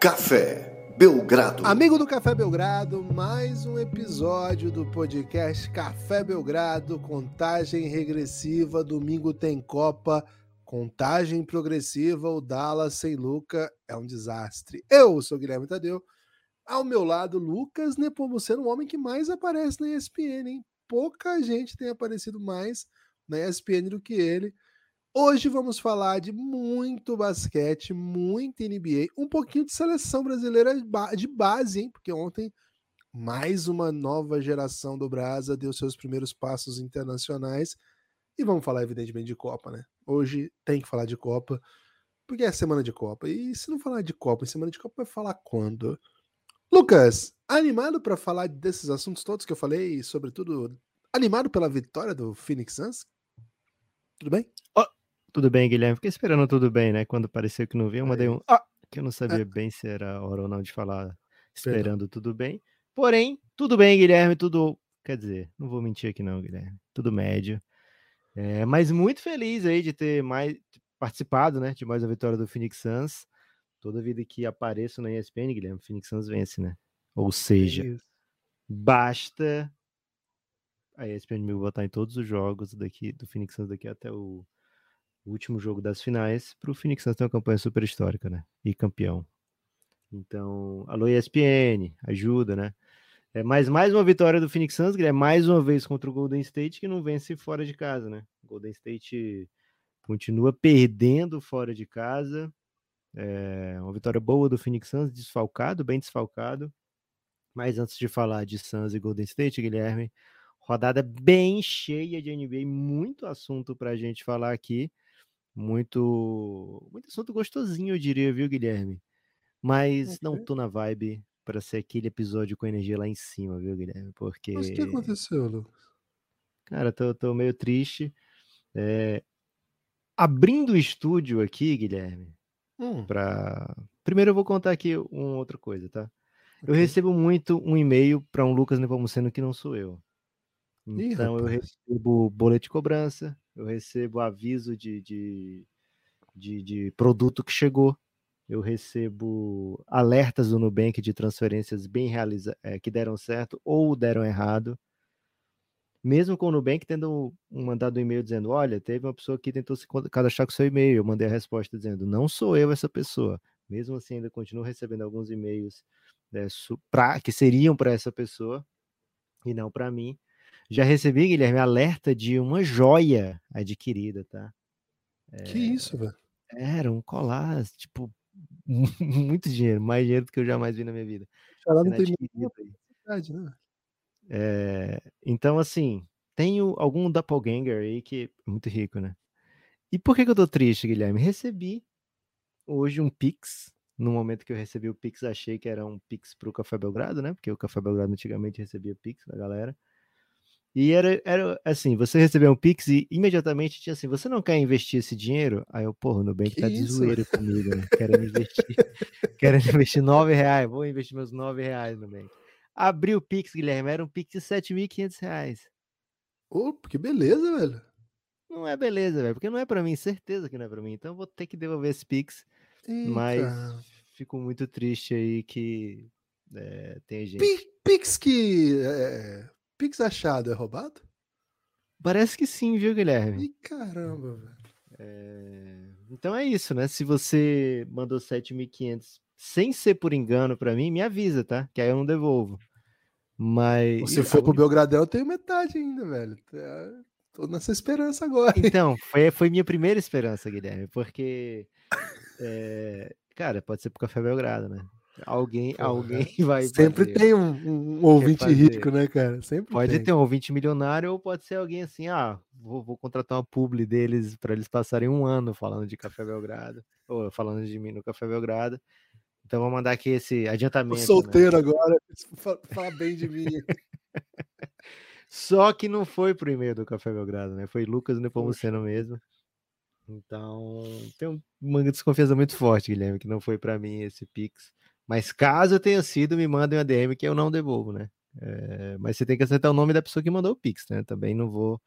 Café Belgrado. Amigo do Café Belgrado, mais um episódio do podcast Café Belgrado, contagem regressiva, domingo tem Copa, contagem progressiva, o Dallas sem Luca é um desastre. Eu sou Guilherme Tadeu, ao meu lado Lucas Nepomuceno, o homem que mais aparece na ESPN, hein? Pouca gente tem aparecido mais na ESPN do que ele. Hoje vamos falar de muito basquete, muito NBA, um pouquinho de seleção brasileira de base, hein? Porque ontem mais uma nova geração do Brasa deu seus primeiros passos internacionais. E vamos falar, evidentemente, de Copa, né? Hoje tem que falar de Copa, porque é semana de Copa. E se não falar de Copa, em semana de Copa vai falar quando? Lucas, animado para falar desses assuntos todos que eu falei, sobretudo animado pela vitória do Phoenix Suns? Tudo bem? Oh, tudo bem, Guilherme. Fiquei esperando tudo bem, né? Quando pareceu que não vinha, eu mandei um ah, que eu não sabia é. bem se era hora ou não de falar esperando Perdão. tudo bem. Porém, tudo bem, Guilherme, tudo. Quer dizer, não vou mentir aqui, não, Guilherme. Tudo médio. É, mas muito feliz aí de ter mais participado, né? De mais uma vitória do Phoenix Suns. Toda vida que apareço na ESPN, Guilherme, o Phoenix Suns vence, né? Ou seja, é basta a ESPN me botar em todos os jogos daqui do Phoenix Suns daqui até o último jogo das finais, para o Phoenix Suns ter uma campanha super histórica, né? E campeão. Então, alô ESPN, ajuda, né? É mais, mais uma vitória do Phoenix Suns, é mais uma vez contra o Golden State, que não vence fora de casa, né? Golden State continua perdendo fora de casa. É uma vitória boa do Phoenix Suns, desfalcado, bem desfalcado. Mas antes de falar de Suns e Golden State, Guilherme, rodada bem cheia de NBA, muito assunto para a gente falar aqui muito muito assunto gostosinho, eu diria, viu, Guilherme? Mas não tô na vibe para ser aquele episódio com energia lá em cima, viu, Guilherme? Porque. Mas o que aconteceu, Lucas? Cara, tô, tô meio triste. É... Abrindo o estúdio aqui, Guilherme, hum. pra. Primeiro eu vou contar aqui uma outra coisa, tá? Eu recebo muito um e-mail para um Lucas Nepomuceno que não sou eu. Então Ih, eu recebo boleto de cobrança, eu recebo aviso de, de, de, de produto que chegou, eu recebo alertas do Nubank de transferências bem realizadas, é, que deram certo ou deram errado. Mesmo com o Nubank tendo mandado um e-mail dizendo: Olha, teve uma pessoa que tentou se cadastrar com seu e-mail. Eu mandei a resposta dizendo: Não sou eu essa pessoa. Mesmo assim, ainda continuo recebendo alguns e-mails né, que seriam para essa pessoa e não para mim. Já recebi, Guilherme, alerta de uma joia adquirida, tá? Que é, isso, velho? Era um colar, tipo, muito dinheiro, mais dinheiro do que eu jamais vi na minha vida. Ela não tem necessidade, né? É, então, assim, tenho algum doppelganger aí que é muito rico, né? E por que, que eu tô triste, Guilherme? Recebi hoje um Pix. No momento que eu recebi o Pix, achei que era um Pix pro Café Belgrado, né? Porque o Café Belgrado antigamente recebia Pix da galera. E era, era assim, você recebeu um Pix e imediatamente tinha assim, você não quer investir esse dinheiro? Aí eu, porra, o Nubank que tá isso? de zoeira comigo, né? Quero investir, quero investir nove reais, vou investir meus nove reais no Nubank. Abri o Pix, Guilherme, era um Pix de 7.500 reais. Opa, que beleza, velho. Não é beleza, velho, porque não é para mim, certeza que não é para mim. Então eu vou ter que devolver esse Pix. Eita. Mas fico muito triste aí que é, tem gente. Pix que é, Pix achado é roubado? Parece que sim, viu, Guilherme? Ih, caramba, velho. É... Então é isso, né? Se você mandou 7.500 sem ser por engano para mim, me avisa, tá? Que aí eu não devolvo. Mas. Se for pro Belgradão, eu tenho metade ainda, velho. Tô nessa esperança agora. Então, foi, foi minha primeira esperança, Guilherme, porque. É... Cara, pode ser pro Café Belgrado, né? Alguém, Porra, alguém vai. Sempre fazer. tem um, um ouvinte rico, né, cara? Sempre pode tem. ter um ouvinte milionário ou pode ser alguém assim, ah, vou, vou contratar uma publi deles para eles passarem um ano falando de Café Belgrado, ou falando de mim no Café Belgrado. Então vou mandar aqui esse adiantamento. Tô né? solteiro né? agora, fala bem de mim. Só que não foi pro e-mail do Café Belgrado, né? Foi Lucas Nepomuceno mesmo. Então, tem uma desconfiança muito forte, Guilherme, que não foi para mim esse Pix. Mas caso tenha sido, me mandem uma DM que eu não devolvo, né? É, mas você tem que acertar o nome da pessoa que mandou o Pix, né? Também não vou,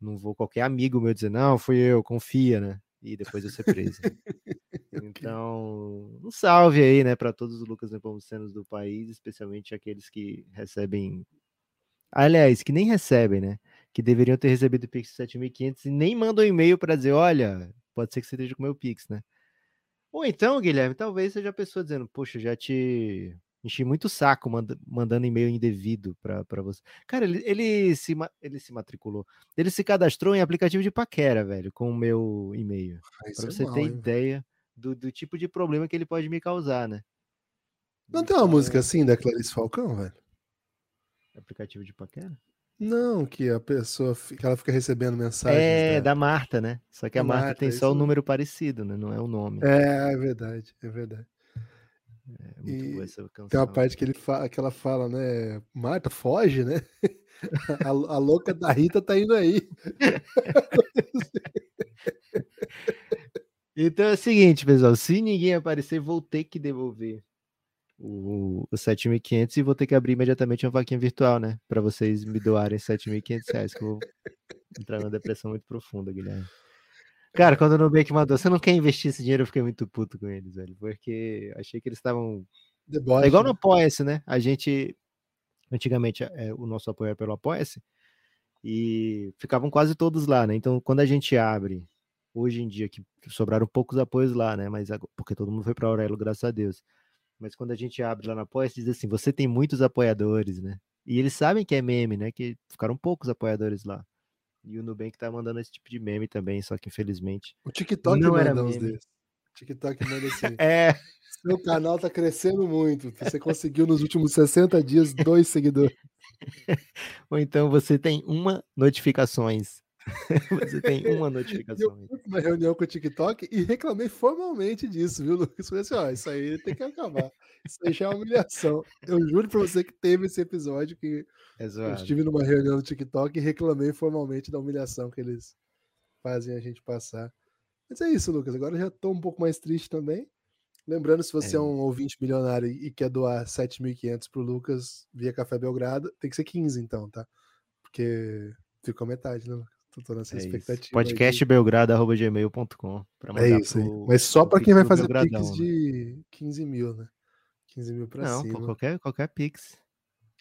não vou qualquer amigo meu dizer, não, fui eu, confia, né? E depois eu ser preso. Então, um salve aí, né, para todos os Lucas Nepomucenos do país, especialmente aqueles que recebem. Aliás, que nem recebem, né? Que deveriam ter recebido o Pix 7500 e nem mandam um e-mail para dizer: olha, pode ser que você esteja com o meu Pix, né? Ou então, Guilherme, talvez seja a pessoa dizendo: poxa, já te enchi muito saco manda, mandando e-mail indevido para você. Cara, ele, ele, se, ele se matriculou. Ele se cadastrou em aplicativo de paquera, velho, com o meu e-mail. Para você é mal, ter hein? ideia do, do tipo de problema que ele pode me causar, né? Não então... tem uma música assim da Clarice Falcão, velho? Aplicativo de paquera? Não, que a pessoa que ela fica recebendo mensagens. É, da, da Marta, né? Só que a, Marta, Marta, tem só o número parecido, né? Não é o nome. É, é verdade, é verdade. É muito e boa essa canção. Tem uma parte que, ele fala, que ela fala, né? Marta, foge, né? a, a louca da Rita tá indo aí. então é o seguinte, pessoal. Se ninguém aparecer, vou ter que devolver o, o 7.500 e vou ter que abrir imediatamente uma vaquinha virtual, né? Para vocês me doarem 7.500 reais, que eu vou entrar numa depressão muito profunda, Guilherme. Cara, quando o Nubank mandou, você não quer investir esse dinheiro, eu fiquei muito puto com eles, velho. Porque achei que eles estavam. É igual no né? Apoia-se, né? A gente. Antigamente, é, o nosso apoio era pelo Apoia-se. E ficavam quase todos lá, né? Então, quando a gente abre, hoje em dia, que sobraram poucos apoios lá, né? Mas porque todo mundo foi para Aurelo, graças a Deus. Mas quando a gente abre lá na Apoia-se, diz assim: você tem muitos apoiadores, né? E eles sabem que é meme, né? Que ficaram poucos apoiadores lá. E o Nubank tá mandando esse tipo de meme também, só que infelizmente. O TikTok não era uns desses. O TikTok manda assim. é. Seu canal tá crescendo muito. Você conseguiu nos últimos 60 dias dois seguidores. Ou então você tem uma notificações. Você tem uma notificação. Eu fui uma reunião com o TikTok e reclamei formalmente disso, viu, Lucas? Falei assim: ó, isso aí tem que acabar. Isso aí já é humilhação. Eu juro pra você que teve esse episódio que eu estive numa reunião no TikTok e reclamei formalmente da humilhação que eles fazem a gente passar. Mas é isso, Lucas. Agora eu já tô um pouco mais triste também. Lembrando, se você é, é um ouvinte milionário e quer doar 7.500 pro Lucas via Café Belgrado, tem que ser 15 então, tá? Porque ficou metade, né, Lucas? Tô nessa é expectativa. Podcastbelgrado.gmail.com É isso pro, Mas só para quem vai fazer Pix né? de 15 mil, né? 15 mil Não, cima. Não, qualquer, qualquer Pix.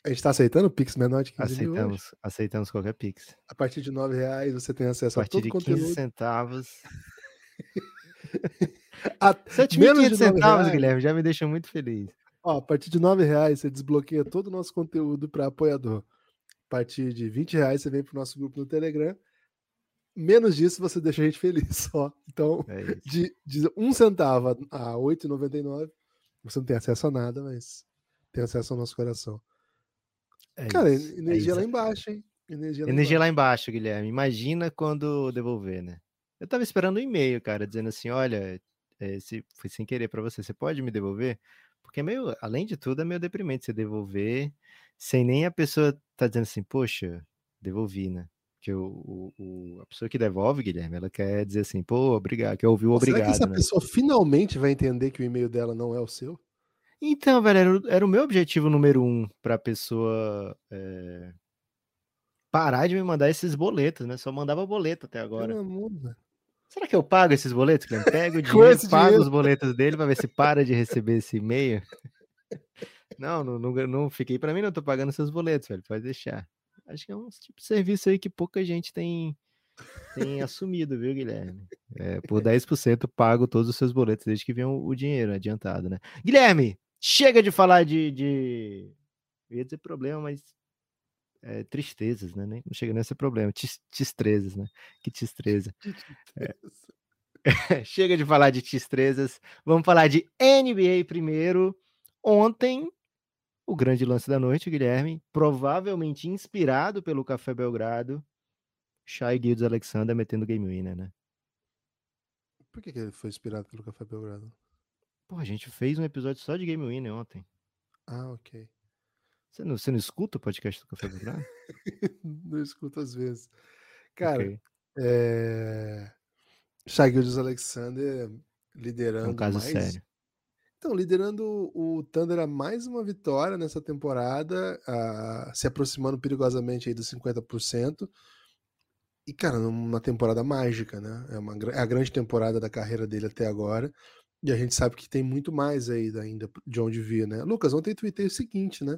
A gente tá aceitando Pix menor de 15 aceitamos, mil? Hoje? Aceitamos qualquer Pix. A partir de 9 reais você tem acesso a, a todo o conteúdo. 15 centavos. a, 7.500 centavos, Guilherme, já me deixa muito feliz. Ó, a partir de 9 reais você desbloqueia todo o nosso conteúdo para apoiador. A partir de 20 reais você vem pro nosso grupo no Telegram menos disso você deixa a gente feliz só. Então, é de, de um centavo a R$ 8,99, você não tem acesso a nada, mas tem acesso ao nosso coração. É Cara, isso, energia é lá embaixo, hein? Energia, lá, energia embaixo. lá embaixo, Guilherme. Imagina quando devolver, né? Eu tava esperando um e-mail, cara, dizendo assim: olha, esse foi sem querer para você, você pode me devolver? Porque é meio, além de tudo, é meio deprimente você devolver sem nem a pessoa tá dizendo assim, poxa, devolvi, né? Que o, o, a pessoa que devolve, Guilherme, ela quer dizer assim, pô, obrigado, quer ouvir o obrigado. Será que essa né? pessoa finalmente vai entender que o e-mail dela não é o seu? Então, velho, era, era o meu objetivo número um para a pessoa é, parar de me mandar esses boletos, né? Só mandava boleto até agora. Será que eu pago esses boletos, Guilherme? Pego o dinheiro, pago dinheiro. os boletos dele para ver se para de receber esse e-mail. Não, não, não, não fiquei para mim, não tô pagando seus boletos, velho. Pode deixar. Acho que é um tipo de serviço aí que pouca gente tem, tem assumido, viu, Guilherme? É, por 10% pago todos os seus boletos desde que venha o, o dinheiro adiantado, né? Guilherme, chega de falar de. de... Eu ia dizer problema, mas é, tristezas, né? Não chega nem a ser problema, tistrezas, né? Que tistreza. É. chega de falar de tistrezas, vamos falar de NBA primeiro. Ontem o grande lance da noite, Guilherme, provavelmente inspirado pelo Café Belgrado, Shai Gildes Alexander metendo game winner, né? Por que, que ele foi inspirado pelo Café Belgrado? Pô, a gente fez um episódio só de game winner ontem. Ah, ok. Você não, você não escuta o podcast do Café Belgrado? não escuto às vezes. Cara, okay. é... Shai Gildes Alexander liderando é um caso mais... sério então, liderando o Thunder a mais uma vitória nessa temporada, se aproximando perigosamente aí dos 50%. E, cara, uma temporada mágica, né? É, uma, é a grande temporada da carreira dele até agora. E a gente sabe que tem muito mais aí ainda de onde vir, né? Lucas, ontem tuitei o seguinte, né?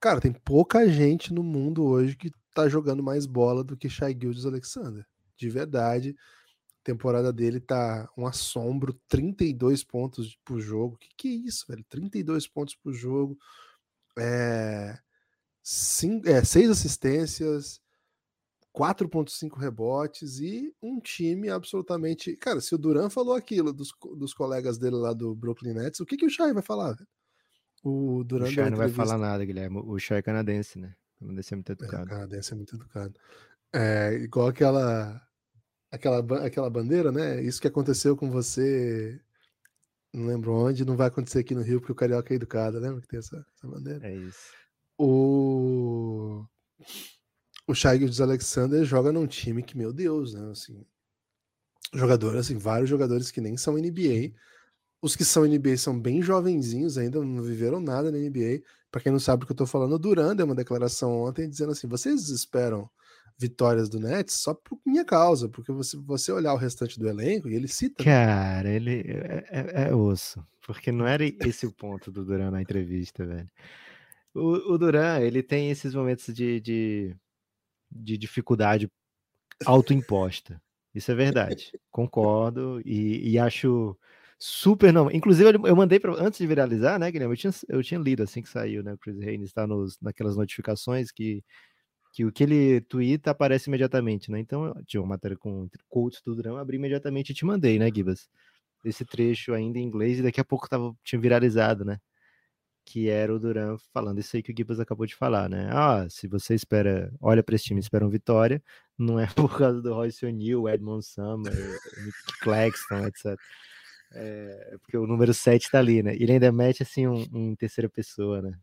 Cara, tem pouca gente no mundo hoje que tá jogando mais bola do que Shai Gildes Alexander. De verdade. Temporada dele tá um assombro, 32 pontos por jogo. Que que é isso, velho? 32 pontos por jogo. É, cinco, é, seis assistências, 4.5 rebotes e um time absolutamente. Cara, se o Duran falou aquilo dos, dos colegas dele lá do Brooklyn Nets, o que, que o Shai vai falar? O Duran o Shai não vai falar nada, Guilherme. O Shai é canadense, né? O canadense é muito é, educado. É, o canadense é muito educado. É igual aquela, aquela, aquela bandeira, né? Isso que aconteceu com você. Não lembro onde, não vai acontecer aqui no Rio, porque o Carioca é educado, lembra que tem essa, essa bandeira? É isso. O o Shai Alexander joga num time que, meu Deus, né? Assim, jogador, assim, vários jogadores que nem são NBA. Os que são NBA são bem jovenzinhos ainda, não viveram nada na NBA. Para quem não sabe o que eu tô falando, o Duran deu uma declaração ontem dizendo assim: vocês esperam vitórias do Nets só por minha causa, porque você, você olhar o restante do elenco, e ele cita. Né? Cara, ele é, é, é osso, porque não era esse o ponto do Duran na entrevista, velho. O, o Duran, ele tem esses momentos de, de de dificuldade autoimposta. Isso é verdade. Concordo e, e, acho super não. Inclusive, eu mandei para antes de viralizar, né, Guilherme? Eu tinha, eu tinha lido assim que saiu, né? O Chris Haynes está naquelas notificações que, que o que ele twitta aparece imediatamente, né? Então, tinha uma matéria com quotes do Durão, abri imediatamente e te mandei, né, Gibas? Esse trecho ainda em inglês e daqui a pouco tava, tinha viralizado, né? que era o Duran falando isso aí que o Gibbs acabou de falar, né? Ah, se você espera, olha para esse time e espera uma vitória, não é por causa do Royce O'Neal, Edmond Summer, Nick Claxton, etc. É, porque o número 7 tá ali, né? Ele ainda mete assim um, um em terceira pessoa, né?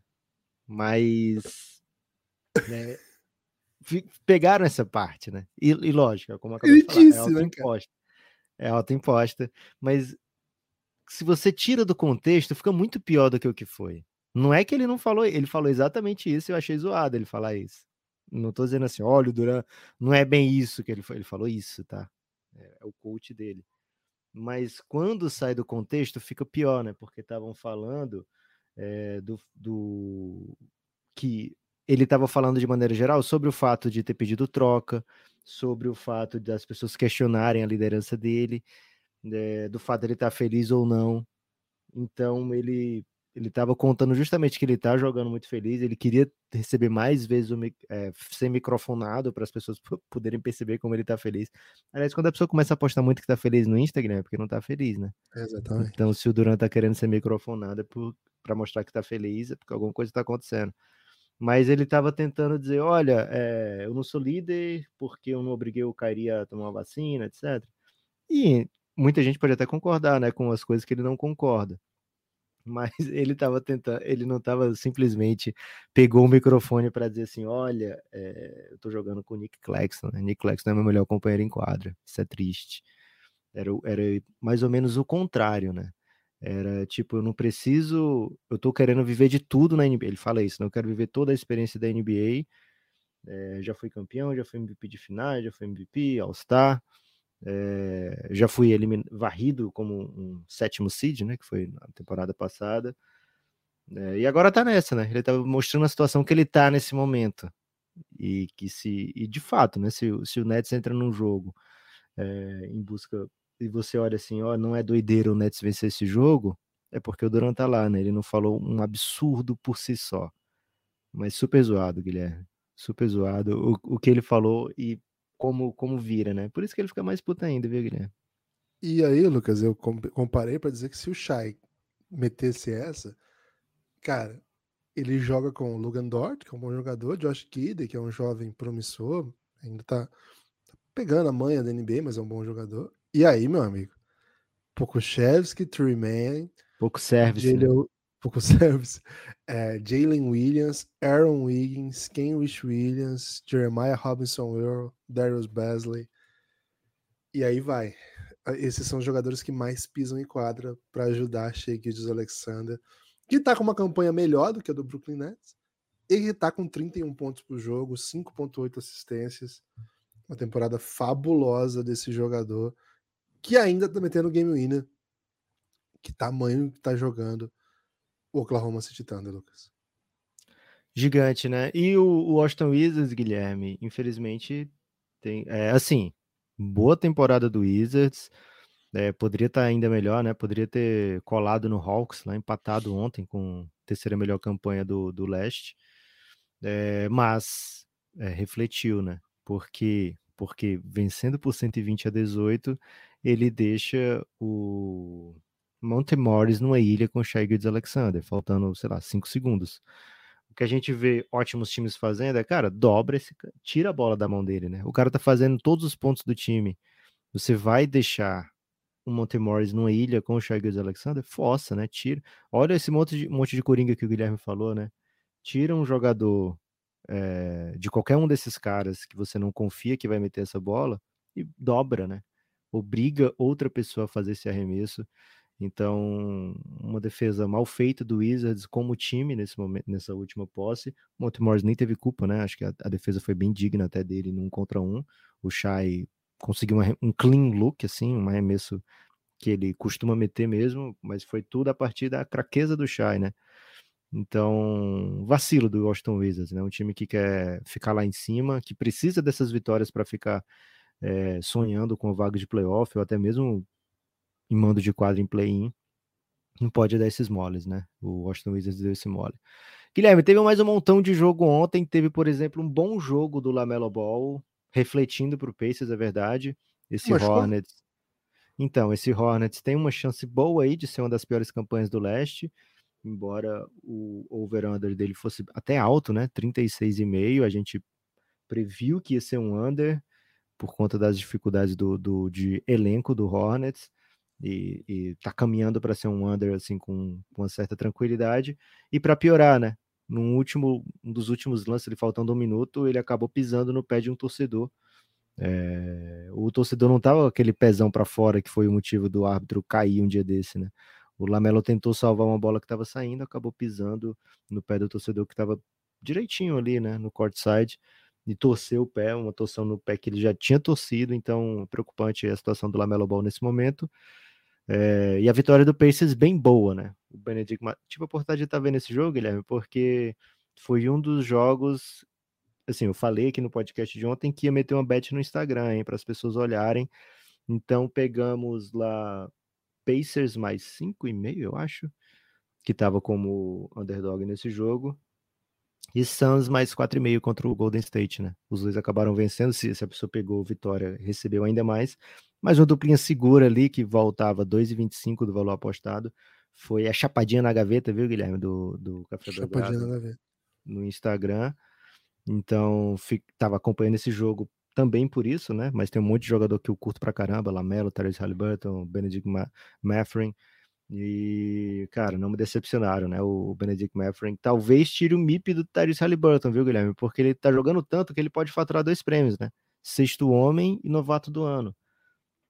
Mas né, pegaram essa parte, né? E, e lógico, como acabou de falar, é autoimposta. Né, é autoimposta, mas se você tira do contexto, fica muito pior do que o que foi. Não é que ele não falou, ele falou exatamente isso e eu achei zoado ele falar isso. Não tô dizendo assim, olha, o Duran, não é bem isso que ele falou, ele falou isso, tá? É, é o coach dele. Mas quando sai do contexto, fica pior, né? Porque estavam falando é, do, do que ele estava falando de maneira geral sobre o fato de ter pedido troca, sobre o fato das pessoas questionarem a liderança dele, é, do fato de ele estar tá feliz ou não. Então ele ele estava contando justamente que ele está jogando muito feliz, ele queria receber mais vezes o, é, ser microfonado para as pessoas poderem perceber como ele está feliz. Aliás, quando a pessoa começa a postar muito que está feliz no Instagram, é porque não está feliz, né? Exatamente. Então, se o Duran está querendo ser microfonado é para mostrar que está feliz, é porque alguma coisa está acontecendo. Mas ele estava tentando dizer: olha, é, eu não sou líder porque eu não obriguei o Kairi a tomar uma vacina, etc. E muita gente pode até concordar né, com as coisas que ele não concorda mas ele estava tentando, ele não estava simplesmente pegou o microfone para dizer assim, olha, é, eu estou jogando com o Nick Claxton, né? Nick Claxton é meu melhor companheiro em quadra, isso é triste. Era, era mais ou menos o contrário, né? Era tipo, eu não preciso, eu tô querendo viver de tudo na NBA. Ele fala isso, não né? quero viver toda a experiência da NBA. É, já fui campeão, já fui MVP de finais, já fui MVP, All-Star. É, já fui elimin... varrido como um sétimo seed, né? Que foi na temporada passada. É, e agora tá nessa, né? Ele tá mostrando a situação que ele tá nesse momento. E que se. E de fato, né? Se, se o Nets entra num jogo é, em busca. E você olha assim, ó, não é doideira o Nets vencer esse jogo, é porque o Durant tá lá, né? Ele não falou um absurdo por si só. Mas super zoado, Guilherme. Super zoado. O, o que ele falou, e como, como vira, né? Por isso que ele fica mais puta ainda, viu, Guilherme? E aí, Lucas, eu comparei para dizer que se o Shai metesse essa, cara, ele joga com o Logan Dort, que é um bom jogador, Josh Kidd, que é um jovem promissor, ainda tá, tá pegando a manha da NBA, mas é um bom jogador. E aí, meu amigo, Pokushevski, Tremaine, pouco service, né? pouco service, é, Jalen Williams, Aaron Wiggins, Kenrich Williams, Jeremiah Robinson Earl, Darius Basley. E aí vai. Esses são os jogadores que mais pisam em quadra para ajudar Shea Alexander, que está com uma campanha melhor do que a do Brooklyn Nets, e que está com 31 pontos por jogo, 5.8 assistências. Uma temporada fabulosa desse jogador, que ainda está metendo game winner que tamanho que tá jogando o Oklahoma City Thunder, Lucas. Gigante, né? E o, o Washington Wizards, Guilherme, infelizmente, tem. É, assim, boa temporada do Wizards. É, poderia estar tá ainda melhor, né? Poderia ter colado no Hawks, lá empatado ontem com terceira melhor campanha do, do leste. É, mas é, refletiu, né? Porque, porque vencendo por 120 a 18, ele deixa o Monte Morris numa ilha com o Shai Alexander, faltando, sei lá, 5 segundos. O que a gente vê ótimos times fazendo é, cara, dobra esse, tira a bola da mão dele, né? O cara tá fazendo todos os pontos do time. Você vai deixar o Monte Morris numa ilha com o Shai Alexander? Força, né? Tira. Olha esse monte de, monte de coringa que o Guilherme falou, né? Tira um jogador é, de qualquer um desses caras que você não confia que vai meter essa bola e dobra, né? Obriga outra pessoa a fazer esse arremesso. Então, uma defesa mal feita do Wizards como time nesse momento, nessa última posse. O Montemores nem teve culpa, né? Acho que a, a, defesa foi bem digna até dele num contra um. O Shai conseguiu um, um clean look, assim, um arremesso que ele costuma meter mesmo, mas foi tudo a partir da craqueza do Shai, né? Então, vacilo do Washington Wizards, né? Um time que quer ficar lá em cima, que precisa dessas vitórias para ficar é, sonhando com a vaga de playoff ou até mesmo em mando de quadro em play-in, não pode dar esses moles, né? O Washington Wizards deu esse mole. Guilherme, teve mais um montão de jogo ontem. Teve, por exemplo, um bom jogo do Lamelo Ball, refletindo para o Pacers, é verdade. Esse Hornets. Então, esse Hornets tem uma chance boa aí de ser uma das piores campanhas do leste, embora o over-under dele fosse até alto, né? 36,5. A gente previu que ia ser um under por conta das dificuldades do, do de elenco do Hornets e, e tá caminhando para ser um under assim com, com uma certa tranquilidade. E para piorar, né? No último, um dos últimos lances, ele faltando um minuto, ele acabou pisando no pé de um torcedor. É, o torcedor não tava aquele pezão para fora que foi o motivo do árbitro cair um dia desse, né? O Lamelo tentou salvar uma bola que estava saindo, acabou pisando no pé do torcedor que estava direitinho ali, né, no court side e torceu o pé, uma torção no pé que ele já tinha torcido, então preocupante a situação do Lamelo Ball nesse momento. É, e a vitória do Pacers bem boa, né? O Benedict, tive a oportunidade de estar vendo esse jogo, Guilherme, porque foi um dos jogos, assim, eu falei aqui no podcast de ontem que ia meter uma bet no Instagram, para as pessoas olharem. Então pegamos lá Pacers mais 5,5, eu acho, que estava como underdog nesse jogo. E Suns mais 4,5 contra o Golden State, né? Os dois acabaram vencendo. Se, se a pessoa pegou vitória, recebeu ainda mais. Mas uma duplinha segura ali, que voltava 2,25 do valor apostado. Foi a chapadinha na gaveta, viu, Guilherme? Do, do Café Chapadinha na gaveta. No Instagram. Então, estava acompanhando esse jogo também por isso, né? Mas tem um monte de jogador que eu curto pra caramba: Lamelo, Therese Halliburton, Benedict Ma. E, cara, não me decepcionaram, né? O Benedict Mathrin talvez tire o MIP do Tyrese Halliburton, viu, Guilherme? Porque ele tá jogando tanto que ele pode faturar dois prêmios, né? Sexto homem e novato do ano.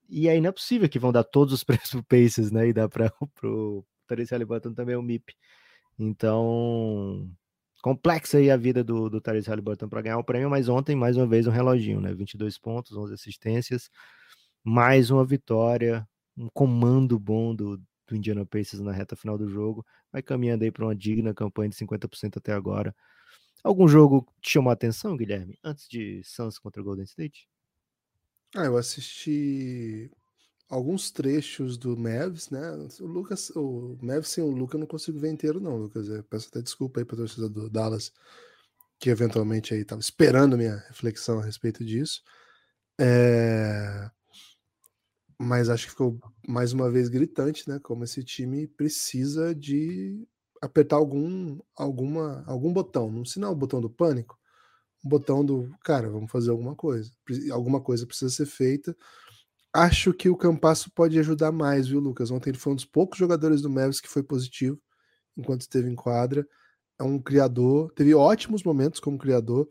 E aí não é possível que vão dar todos os prêmios pro Pacers, né? E dá para pro Tyrese Halliburton também o MIP. Então, complexa aí a vida do, do Tyrese Halliburton para ganhar o prêmio, mas ontem, mais uma vez, um reloginho, né? 22 pontos, 11 assistências, mais uma vitória, um comando bom do, do Indiana Pacers na reta final do jogo. Vai caminhando aí para uma digna campanha de 50% até agora. Algum jogo te chamou a atenção, Guilherme, antes de Suns contra Golden State? Ah, eu assisti alguns trechos do Mavs, né? O Lucas, o Mavs sem o Lucas eu não consigo ver inteiro, não, Lucas. Eu peço até desculpa aí para torcida do Dallas, que eventualmente aí estava esperando minha reflexão a respeito disso. É mas acho que ficou mais uma vez gritante, né? Como esse time precisa de apertar algum, alguma, algum botão, não sinal o botão do pânico, um botão do cara, vamos fazer alguma coisa, alguma coisa precisa ser feita. Acho que o Campasso pode ajudar mais, viu, Lucas? Ontem ele foi um dos poucos jogadores do Mavericks que foi positivo enquanto esteve em quadra. É um criador, teve ótimos momentos como criador.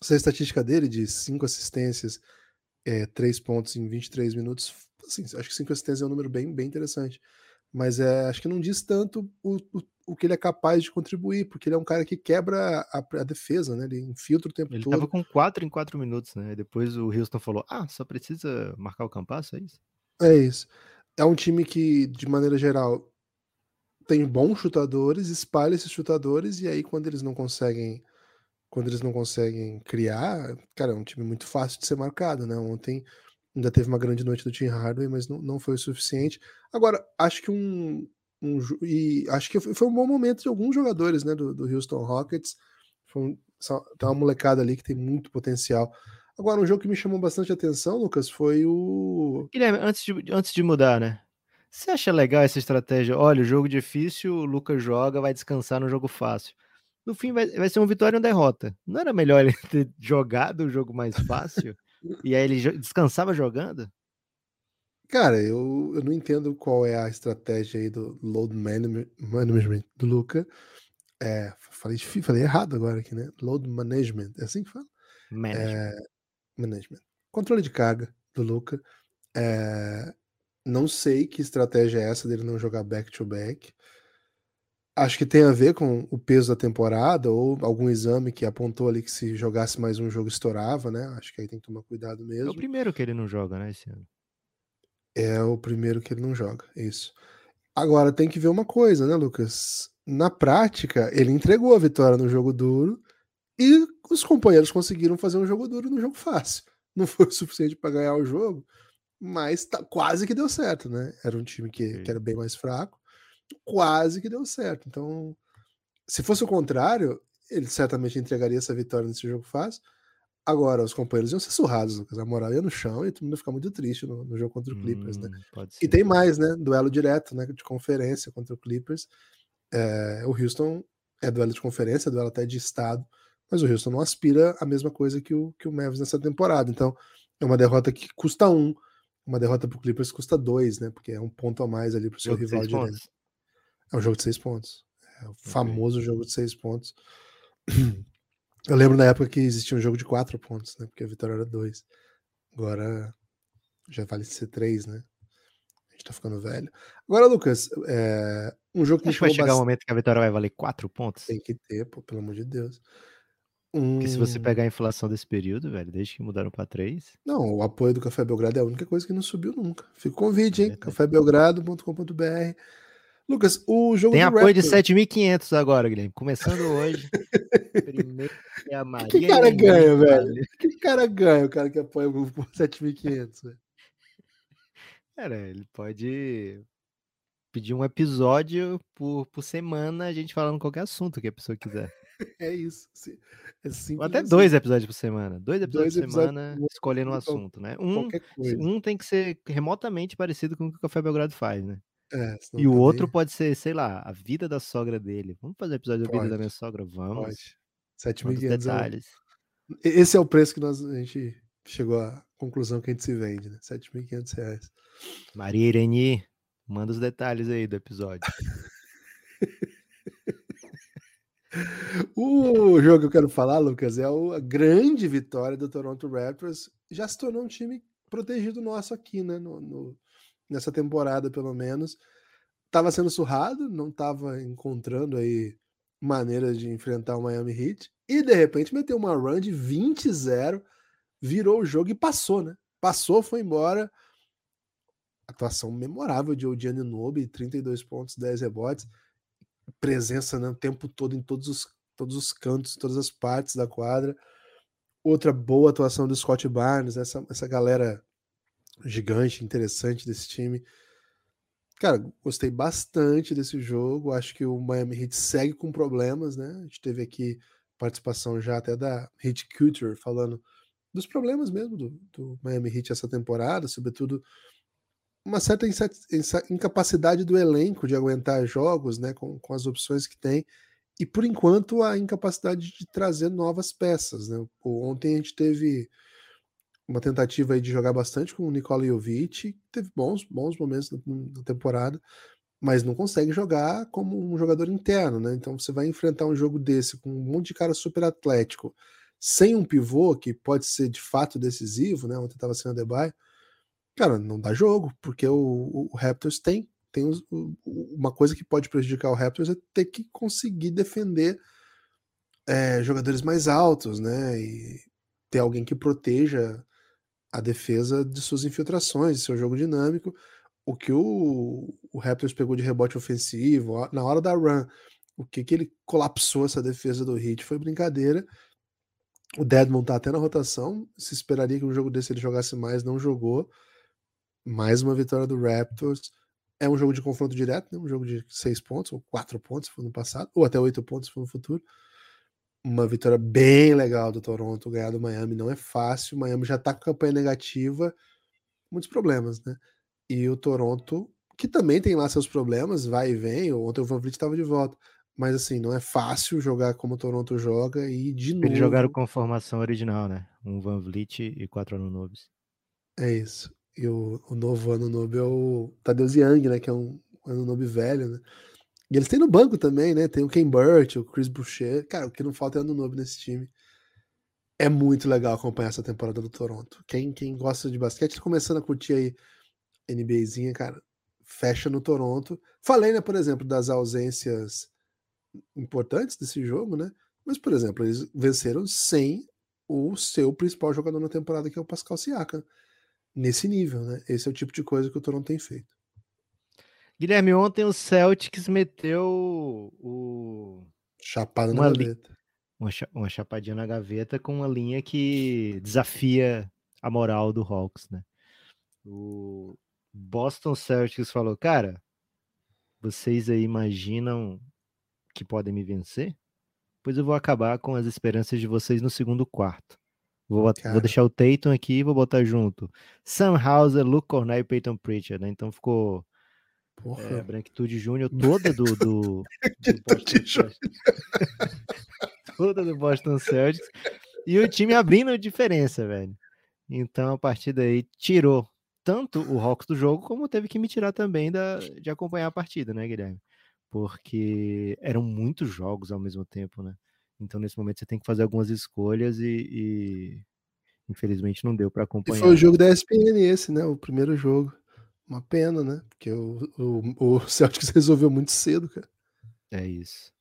Essa estatística dele de cinco assistências, é, três pontos em 23 minutos, assim, acho que cinco assistências é um número bem, bem interessante. Mas é, acho que não diz tanto o, o, o, que ele é capaz de contribuir, porque ele é um cara que quebra a, a defesa, né? Ele infiltra o tempo ele todo. Ele tava com quatro em quatro minutos, né? Depois o Houston falou: ah, só precisa marcar o campasso, é isso? É isso. é um time que, de maneira geral, tem bons chutadores, espalha esses chutadores, e aí quando eles não conseguem. Quando eles não conseguem criar, cara, é um time muito fácil de ser marcado, né? Ontem ainda teve uma grande noite do Tim Hardaway, mas não, não foi o suficiente. Agora, acho que um, um e acho que foi um bom momento de alguns jogadores, né, do, do Houston Rockets. Foi um, tem uma molecada ali que tem muito potencial. Agora, um jogo que me chamou bastante atenção, Lucas, foi o. Guilherme, antes de, antes de mudar, né? Você acha legal essa estratégia? Olha, o jogo difícil, o Lucas joga, vai descansar no jogo fácil. No fim, vai, vai ser uma vitória ou uma derrota. Não era melhor ele ter jogado o jogo mais fácil? e aí ele descansava jogando? Cara, eu, eu não entendo qual é a estratégia aí do load management do Luca. É, falei, falei errado agora aqui, né? Load management, é assim que fala? Management. É, management. Controle de carga do Luca. É, não sei que estratégia é essa dele não jogar back-to-back. -back. Acho que tem a ver com o peso da temporada ou algum exame que apontou ali que se jogasse mais um jogo estourava, né? Acho que aí tem que tomar cuidado mesmo. É o primeiro que ele não joga, né, esse ano. É o primeiro que ele não joga, isso. Agora tem que ver uma coisa, né, Lucas? Na prática, ele entregou a vitória no jogo duro e os companheiros conseguiram fazer um jogo duro no jogo fácil. Não foi o suficiente para ganhar o jogo, mas tá, quase que deu certo, né? Era um time que, que, era bem mais fraco, quase que deu certo. Então, se fosse o contrário, ele certamente entregaria essa vitória nesse jogo fácil. Agora, os companheiros iam ser surrados, Lucas. A moral ia no chão e todo mundo ia ficar muito triste no, no jogo contra o Clippers, né? hum, né? E tem mais, né? Duelo direto, né? De conferência contra o Clippers. É, o Houston é duelo de conferência, é duelo até de estado, mas o Houston não aspira a mesma coisa que o, que o Mavis nessa temporada. Então, é uma derrota que custa um, uma derrota pro Clippers custa dois, né? Porque é um ponto a mais ali pro seu jogo rival direto. É um jogo de seis pontos. É o okay. famoso jogo de seis pontos. Eu lembro na época que existia um jogo de quatro pontos, né? Porque a vitória era dois. Agora já vale ser três, né? A gente tá ficando velho. Agora, Lucas, é... um jogo que Acho vai chegar bastante... um momento que a vitória vai valer quatro pontos. Tem que ter, pô, pelo amor de Deus. Porque se você pegar a inflação desse período, velho, desde que mudaram para 3. Não, o apoio do Café Belgrado é a única coisa que não subiu nunca. Fica o convite, hein? É cafébelgrado.com.br. Lucas, o jogo Tem apoio Raptors... de 7.500 agora, Guilherme. Começando hoje. Primeiro é a Maria. Que cara ganha, velho? Que cara ganha, o cara que apoia por 7.500, velho? Cara, ele pode pedir um episódio por, por semana, a gente falando qualquer assunto que a pessoa quiser. É isso. É Ou até assim. dois episódios por semana. Dois episódios dois por semana episódios, escolhendo um assunto, né? Um, um tem que ser remotamente parecido com o que o Café Belgrado faz, né? É, e o outro pode ser, sei lá, a vida da sogra dele. Vamos fazer um episódio da vida da minha sogra? Vamos. Pode. 7 mil detalhes. É. Esse é o preço que nós, a gente chegou à conclusão que a gente se vende, né? 7.500 reais. Maria Irene, manda os detalhes aí do episódio. O jogo que eu quero falar, Lucas, é a grande vitória do Toronto Raptors. Já se tornou um time protegido nosso aqui, né? No, no, nessa temporada, pelo menos. Tava sendo surrado, não tava encontrando aí maneiras de enfrentar o Miami Heat. E de repente meteu uma run de 20-0, virou o jogo e passou, né? Passou, foi embora. Atuação memorável de Odiane Nobe, 32 pontos, 10 rebotes presença né, o tempo todo em todos os, todos os cantos, todas as partes da quadra. Outra boa atuação do Scott Barnes, essa, essa galera gigante, interessante desse time. Cara, gostei bastante desse jogo. Acho que o Miami Heat segue com problemas, né? A gente teve aqui participação já até da Heat Culture falando dos problemas mesmo do, do Miami Heat essa temporada, sobretudo uma certa incapacidade do elenco de aguentar jogos, né, com, com as opções que tem, e por enquanto a incapacidade de trazer novas peças, né? Ontem a gente teve uma tentativa de jogar bastante com o Nikola Jovic, teve bons, bons momentos na, temporada, mas não consegue jogar como um jogador interno, né? Então você vai enfrentar um jogo desse com um monte de cara super atlético, sem um pivô que pode ser de fato decisivo, né? Ontem estava sendo a Debye, Cara, não dá jogo, porque o, o Raptors tem, tem uma coisa que pode prejudicar o Raptors é ter que conseguir defender é, jogadores mais altos, né? E ter alguém que proteja a defesa de suas infiltrações, de seu jogo dinâmico. o que o, o Raptors pegou de rebote ofensivo, na hora da run, o que, que ele colapsou essa defesa do Heat foi brincadeira. O Deadmon tá até na rotação. Se esperaria que um jogo desse ele jogasse mais, não jogou. Mais uma vitória do Raptors. É um jogo de confronto direto, né? um jogo de seis pontos, ou quatro pontos, se for no passado, ou até oito pontos, se for no futuro. Uma vitória bem legal do Toronto. Ganhar do Miami não é fácil. O Miami já tá com campanha negativa, muitos problemas, né? E o Toronto, que também tem lá seus problemas, vai e vem. Ontem o Van Vliet estava de volta. Mas assim, não é fácil jogar como o Toronto joga e de novo. Eles jogaram com formação original, né? Um Van Vliet e quatro Anunobis. É isso. E o, o novo Anunobi é o Tadeusz Young, né? Que é um Anunobi velho, né? E eles têm no banco também, né? Tem o Ken Burt, o Chris Boucher. Cara, o que não falta é Anunobi nesse time. É muito legal acompanhar essa temporada do Toronto. Quem, quem gosta de basquete, tá começando a curtir aí NBAzinha, cara, fecha no Toronto. Falei, né, por exemplo, das ausências importantes desse jogo, né? Mas, por exemplo, eles venceram sem o seu principal jogador na temporada, que é o Pascal Siakam. Nesse nível, né? Esse é o tipo de coisa que o Toronto tem feito. Guilherme, ontem o Celtics meteu o. Chapada na gaveta. Uma, uma chapadinha na gaveta com uma linha que desafia a moral do Hawks, né? O Boston Celtics falou, cara, vocês aí imaginam que podem me vencer, pois eu vou acabar com as esperanças de vocês no segundo quarto. Vou, vou deixar o Tatum aqui e vou botar junto Sam Hauser, Luke Cornell e Peyton Pritchard, né? Então ficou é, Branquitude Júnior toda do, do, do Boston toda do Boston Celtics e o time abrindo diferença, velho. Então a partir daí tirou tanto o Hawks do jogo como teve que me tirar também da, de acompanhar a partida, né, Guilherme? porque eram muitos jogos ao mesmo tempo, né? Então, nesse momento, você tem que fazer algumas escolhas e, e infelizmente não deu para acompanhar. E foi o jogo da ESPN esse, né? O primeiro jogo. Uma pena, né? Porque o, o, o Celtics resolveu muito cedo, cara. É isso.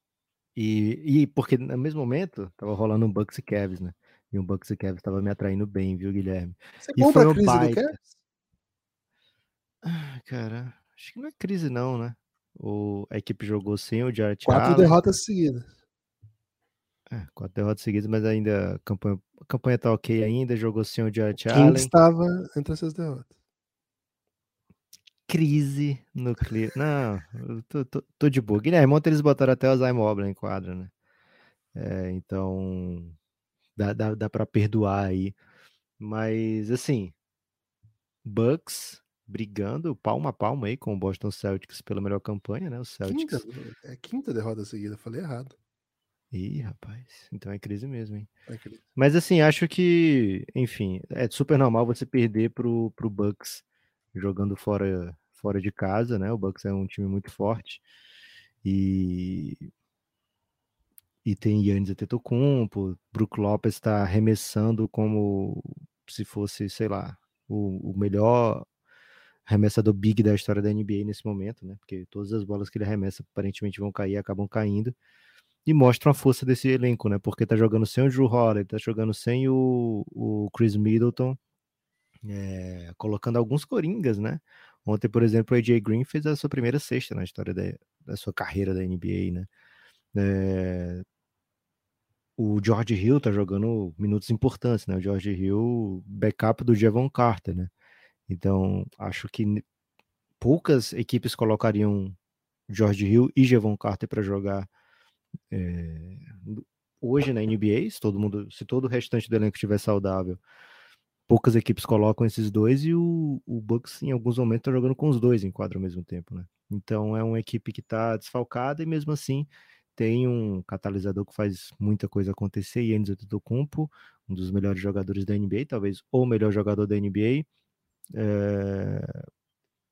E, e porque no mesmo momento tava rolando um Bucks e Cavs, né? E um Bucks e Cavs tava me atraindo bem, viu, Guilherme? Você e foi a crise baita. do Cavs? Ah, cara, acho que não é crise não, né? O, a equipe jogou sem o Jarrett Quatro Allen. derrotas seguidas. É, quatro derrotas seguidas, mas ainda a campanha, a campanha tá ok ainda, jogou sem o Jarrett Quem Allen. estava entre essas derrotas? Crise no clima. Não, tô, tô, tô, de boa. Guilherme, ontem eles botaram até o Zayn Mobile em quadra, né? É, então, dá, dá, dá pra perdoar aí. Mas, assim, Bucks brigando palma a palma aí com o Boston Celtics pela melhor campanha, né? O Celtics. Quinta, é quinta derrota seguida, falei errado. Ih, rapaz, então é crise mesmo, hein? É crise. Mas assim, acho que, enfim, é super normal você perder pro, pro Bucks jogando fora, fora de casa, né? O Bucks é um time muito forte e e tem Yannis Antetokounmpo, Brook Lopes está arremessando como se fosse, sei lá, o, o melhor arremessador big da história da NBA nesse momento, né? Porque todas as bolas que ele arremessa aparentemente vão cair, acabam caindo. E mostram a força desse elenco, né? Porque tá jogando sem o Drew Holiday, tá jogando sem o, o Chris Middleton, é, colocando alguns coringas, né? Ontem, por exemplo, o AJ Green fez a sua primeira sexta na história da, da sua carreira da NBA, né? É, o George Hill tá jogando minutos importantes, né? O George Hill, backup do Jevon Carter, né? Então, acho que poucas equipes colocariam George Hill e Jevon Carter para jogar é, hoje na NBA, se todo mundo, se todo o restante do elenco estiver saudável, poucas equipes colocam esses dois e o, o Bucks em alguns momentos está jogando com os dois em quadro ao mesmo tempo, né? Então é uma equipe que está desfalcada e mesmo assim tem um catalisador que faz muita coisa acontecer, Yannis Antetokounmpo, um dos melhores jogadores da NBA, talvez o melhor jogador da NBA, é...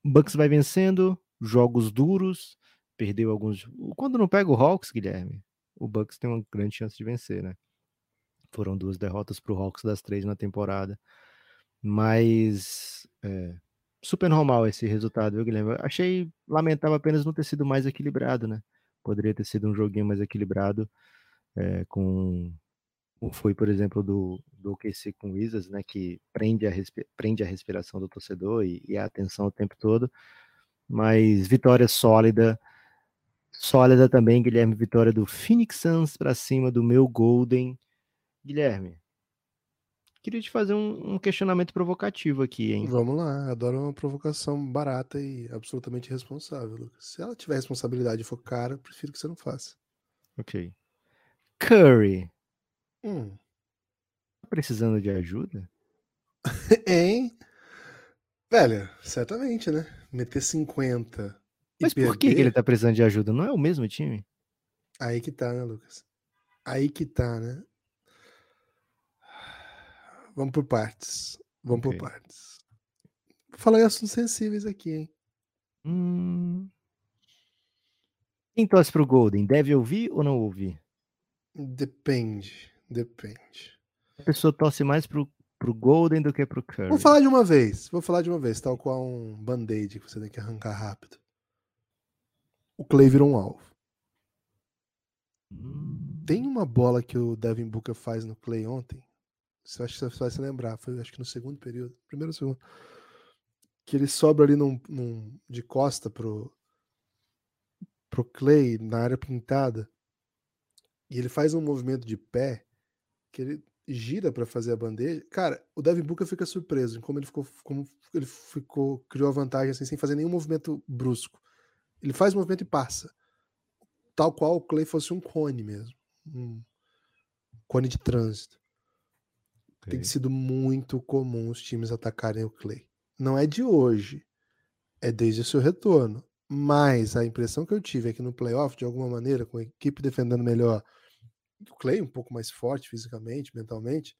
Bucks vai vencendo, jogos duros, perdeu alguns. Quando não pega o Hawks, Guilherme, o Bucks tem uma grande chance de vencer, né? Foram duas derrotas para o Hawks das três na temporada. Mas é, super normal esse resultado, viu, Guilherme? achei lamentável apenas não ter sido mais equilibrado, né? Poderia ter sido um joguinho mais equilibrado, é, com foi, por exemplo, do, do OKC com o Wizards, né, que prende a, prende a respiração do torcedor e, e, a atenção o tempo todo, mas vitória sólida. Sólida também, Guilherme, vitória do Phoenix Suns para cima do meu Golden. Guilherme, queria te fazer um, um, questionamento provocativo aqui, hein? Vamos lá, adoro uma provocação barata e absolutamente responsável, Lucas. Se ela tiver responsabilidade e for cara, prefiro que você não faça. Ok. Curry. Hum. Tá precisando de ajuda? hein? Velho, certamente, né? Meter 50 mas por que, que ele tá precisando de ajuda? Não é o mesmo time? Aí que tá, né, Lucas? Aí que tá, né? Vamos por partes. Vamos okay. por partes. Vou falar em assuntos sensíveis aqui, hein? Hum... Quem torce pro Golden, deve ouvir ou não ouvir? Depende, depende. A pessoa torce mais pro, pro Golden do que pro Curry. Vou falar de uma vez, vou falar de uma vez, tal qual um band-aid que você tem que arrancar rápido o Clay virou um alvo. Tem uma bola que o Devin Booker faz no Clay ontem. Você acha que você vai se lembrar? Foi acho que no segundo período. Primeiro ou segundo. Que ele sobra ali num, num, de costa pro, pro Clay na área pintada. E ele faz um movimento de pé que ele gira para fazer a bandeja. Cara, o Devin Booker fica surpreso em como ele ficou, como ele ficou, criou a vantagem assim, sem fazer nenhum movimento brusco. Ele faz movimento e passa. Tal qual o Clay fosse um cone mesmo. Um cone de trânsito. Okay. Tem sido muito comum os times atacarem o Clay. Não é de hoje. É desde o seu retorno. Mas a impressão que eu tive é que no playoff, de alguma maneira, com a equipe defendendo melhor, o Clay um pouco mais forte fisicamente, mentalmente,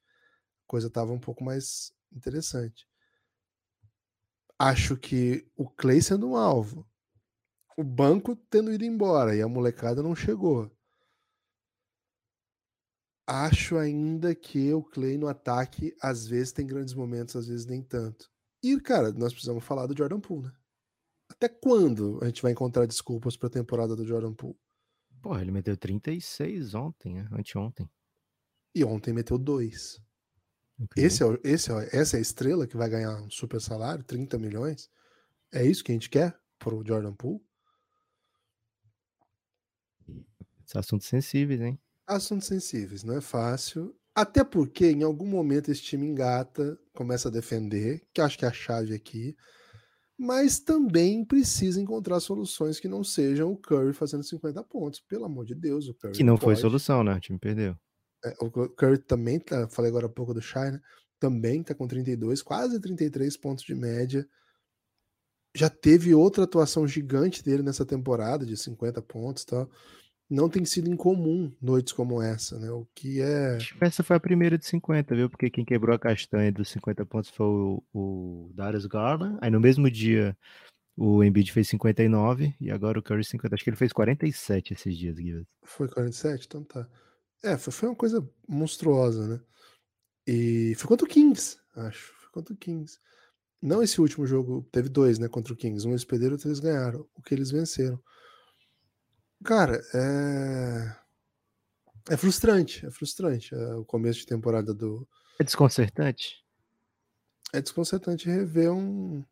a coisa estava um pouco mais interessante. Acho que o Clay sendo um alvo, o banco tendo ido embora e a molecada não chegou. Acho ainda que o Clay no ataque às vezes tem grandes momentos, às vezes nem tanto. E, cara, nós precisamos falar do Jordan Poole, né? Até quando a gente vai encontrar desculpas para a temporada do Jordan Poole? Porra, ele meteu 36 ontem, né? Anteontem. E ontem meteu 2. Okay. Esse é, esse é, essa é a estrela que vai ganhar um super salário, 30 milhões? É isso que a gente quer pro Jordan Poole? Assuntos sensíveis, hein? Assuntos sensíveis, não é fácil. Até porque em algum momento esse time engata, começa a defender, que acho que é a chave aqui, mas também precisa encontrar soluções que não sejam o Curry fazendo 50 pontos. Pelo amor de Deus, o Curry. Que não, foi solução, né? O time perdeu. É, o Curry também tá, falei agora há pouco do Shai, né? Também tá com 32, quase 33 pontos de média. Já teve outra atuação gigante dele nessa temporada, de 50 pontos e tal não tem sido incomum noites como essa, né? O que é. Essa foi a primeira de 50, viu? Porque quem quebrou a castanha dos 50 pontos foi o, o Darius Garland. Aí no mesmo dia o Embiid fez 59 e agora o Curry 50. Acho que ele fez 47 esses dias, Guilherme. Foi 47? Então tá. É, foi, foi uma coisa monstruosa, né? E foi contra o Kings, acho. Foi contra o Kings. Não esse último jogo, teve dois, né? Contra o Kings. Um eles perderam, outro eles ganharam. O que eles venceram. Cara, é. É frustrante, é frustrante é o começo de temporada do. É desconcertante? É desconcertante rever um,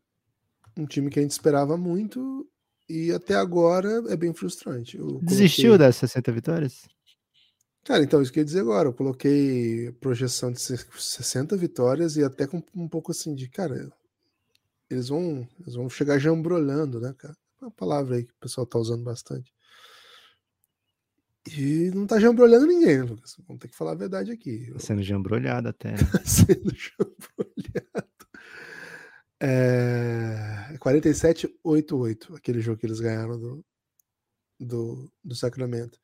um time que a gente esperava muito e até agora é bem frustrante. Eu Desistiu coloquei... das 60 vitórias? Cara, então, isso que eu ia dizer agora. Eu coloquei projeção de 60 vitórias e até com um pouco assim de, cara, eles vão, eles vão chegar jambrolhando, né, cara? É uma palavra aí que o pessoal tá usando bastante. E não tá jambrolhando ninguém, né, Lucas? Vamos ter que falar a verdade aqui. Tá sendo jambrolhado até. Né? sendo jambrolhado. É... 47-8-8, aquele jogo que eles ganharam do, do, do Sacramento.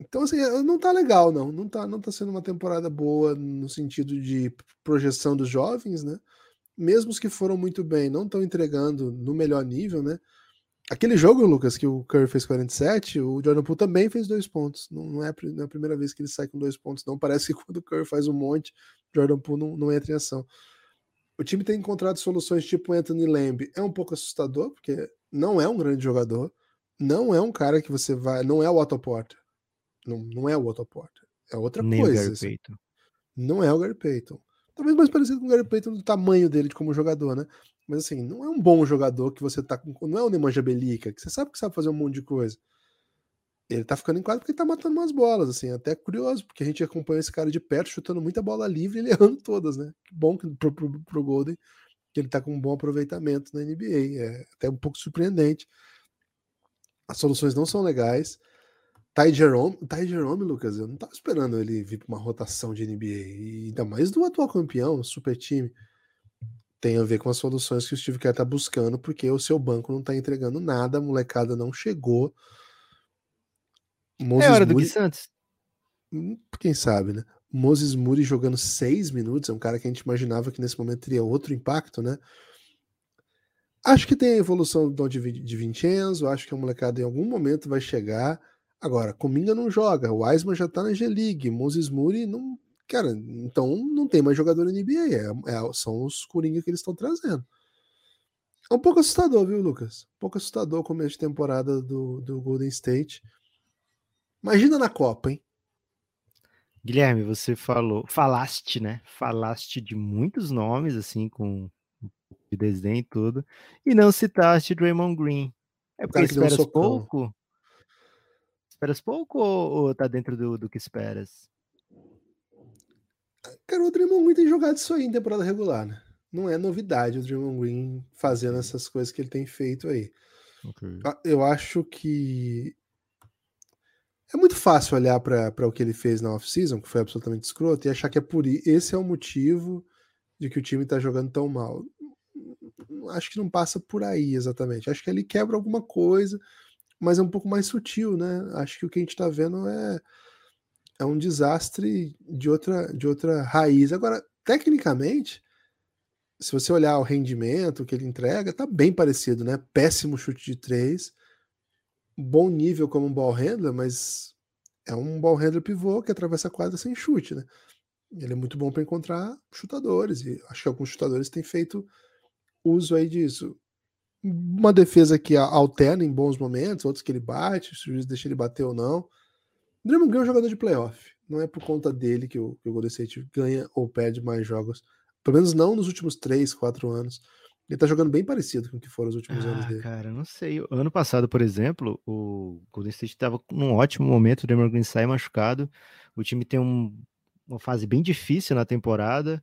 Então, assim, não tá legal, não. Não tá, não tá sendo uma temporada boa no sentido de projeção dos jovens, né? Mesmo os que foram muito bem, não estão entregando no melhor nível, né? Aquele jogo, Lucas, que o Curry fez 47, o Jordan Poole também fez dois pontos. Não, não, é, não é a primeira vez que ele sai com dois pontos, não. Parece que quando o Curry faz um monte, o Jordan Poole não, não entra em ação. O time tem encontrado soluções tipo Anthony Lamb. É um pouco assustador, porque não é um grande jogador. Não é um cara que você vai. Não é o Otto Porter. Não, não é o Otto Porter. É outra Nem coisa. O Gary assim. Payton. Não é o Gary Payton. talvez mais parecido com o Gary Payton do tamanho dele de como jogador, né? Mas assim, não é um bom jogador que você tá com. Não é o Nemanja Belica, que você sabe que sabe fazer um monte de coisa. Ele tá ficando em quadro porque ele tá matando umas bolas, assim, até curioso, porque a gente acompanha esse cara de perto chutando muita bola livre e errando todas, né? Que bom que, pro, pro, pro Golden que ele tá com um bom aproveitamento na NBA. É até um pouco surpreendente. As soluções não são legais. Ty Jerome, Ty Jerome, Lucas, eu não tava esperando ele vir para uma rotação de NBA, e ainda mais do atual campeão, super time tem a ver com as soluções que o Steve Kerr tá buscando, porque o seu banco não tá entregando nada, a molecada não chegou. Moses é hora do Gui Santos. Hum, quem sabe, né? Moses Moody jogando seis minutos, é um cara que a gente imaginava que nesse momento teria outro impacto, né? Acho que tem a evolução do de, de Vincenzo, acho que a molecada em algum momento vai chegar. Agora, Cominga não joga, o Wiseman já tá na G-League, Moses Moody não Cara, então não tem mais jogador na NBA. É, é, são os Coringa que eles estão trazendo. É um pouco assustador, viu, Lucas? Um pouco assustador o começo de temporada do, do Golden State. Imagina na Copa, hein? Guilherme, você falou, falaste, né? Falaste de muitos nomes, assim, com de desenho e tudo, e não citaste Draymond Green. É porque esperas um pouco? Esperas pouco ou, ou tá dentro do, do que esperas? Cara, o Draymond Green tem jogado isso aí em temporada regular, né? Não é novidade o Draymond Green fazendo essas coisas que ele tem feito aí. Okay. Ah, eu acho que é muito fácil olhar para o que ele fez na off-season, que foi absolutamente escroto, e achar que é por esse é o motivo de que o time tá jogando tão mal. Acho que não passa por aí exatamente. Acho que ele quebra alguma coisa, mas é um pouco mais sutil, né? Acho que o que a gente tá vendo é é um desastre de outra, de outra raiz. Agora, tecnicamente, se você olhar o rendimento que ele entrega, tá bem parecido, né? Péssimo chute de três, bom nível como um ball handler, mas é um ball handler pivô que atravessa a quadra sem chute, né? Ele é muito bom para encontrar chutadores, e acho que alguns chutadores têm feito uso aí disso. Uma defesa que alterna em bons momentos, outros que ele bate, se o juiz deixa ele bater ou não. O Draymond Green é um jogador de playoff. Não é por conta dele que o, que o Golden State ganha ou perde mais jogos. Pelo menos não nos últimos 3, 4 anos. Ele tá jogando bem parecido com o que foram os últimos ah, anos dele. Cara, não sei. Ano passado, por exemplo, o Golden State estava num ótimo momento, o Draymond Green sai machucado. O time tem um, uma fase bem difícil na temporada.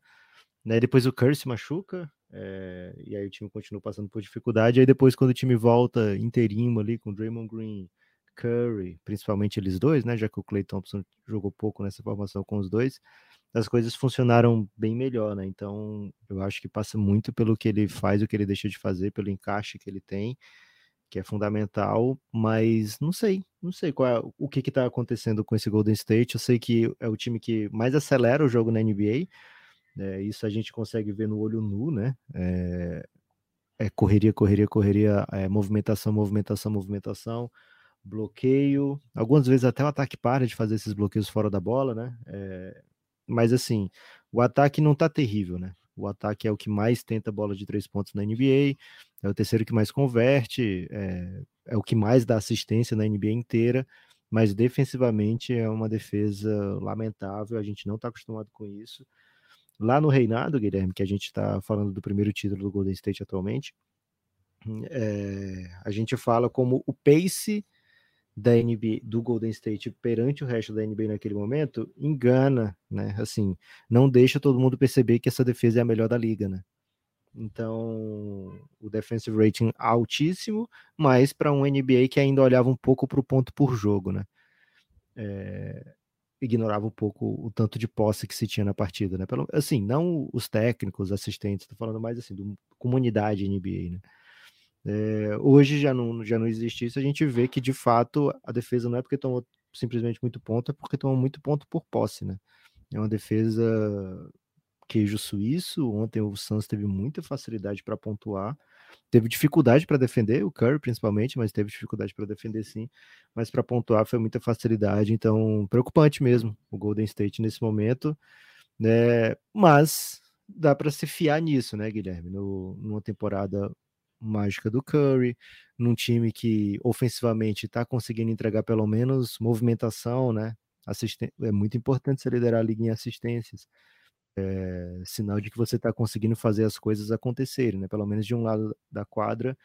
Né? Depois o Curry se machuca. É, e aí o time continua passando por dificuldade. Aí depois, quando o time volta inteirinho ali com o Draymond Green, Curry, principalmente eles dois, né? Já que o Clay Thompson jogou pouco nessa formação com os dois, as coisas funcionaram bem melhor, né? Então, eu acho que passa muito pelo que ele faz, o que ele deixa de fazer, pelo encaixe que ele tem, que é fundamental, mas não sei, não sei qual é, o que está acontecendo com esse Golden State. Eu sei que é o time que mais acelera o jogo na NBA, é, isso a gente consegue ver no olho nu, né? É, é correria, correria, correria, é, movimentação, movimentação, movimentação bloqueio, algumas vezes até o ataque para de fazer esses bloqueios fora da bola, né? É, mas assim, o ataque não tá terrível, né? O ataque é o que mais tenta bola de três pontos na NBA, é o terceiro que mais converte, é, é o que mais dá assistência na NBA inteira, mas defensivamente é uma defesa lamentável, a gente não está acostumado com isso. Lá no reinado, Guilherme, que a gente está falando do primeiro título do Golden State atualmente, é, a gente fala como o pace da NBA, do Golden State perante o resto da NBA naquele momento, engana, né? Assim, não deixa todo mundo perceber que essa defesa é a melhor da liga, né? Então, o defensive rating altíssimo, mas para um NBA que ainda olhava um pouco para o ponto por jogo, né? É, ignorava um pouco o tanto de posse que se tinha na partida, né? Pelo, assim, não os técnicos, assistentes, tô falando mais assim, do comunidade NBA, né? É, hoje já não, já não existe isso, a gente vê que de fato a defesa não é porque tomou simplesmente muito ponto, é porque tomou muito ponto por posse, né? É uma defesa queijo suíço. Ontem o Suns teve muita facilidade para pontuar, teve dificuldade para defender, o Curry principalmente, mas teve dificuldade para defender sim, mas para pontuar foi muita facilidade, então preocupante mesmo o Golden State nesse momento, né? Mas dá para se fiar nisso, né, Guilherme? No, numa temporada mágica do Curry, num time que ofensivamente está conseguindo entregar pelo menos movimentação, né? Assisten é muito importante você liderar a liga em assistências. é, sinal de que você está conseguindo fazer as coisas acontecerem, né? Pelo menos de um lado da quadra.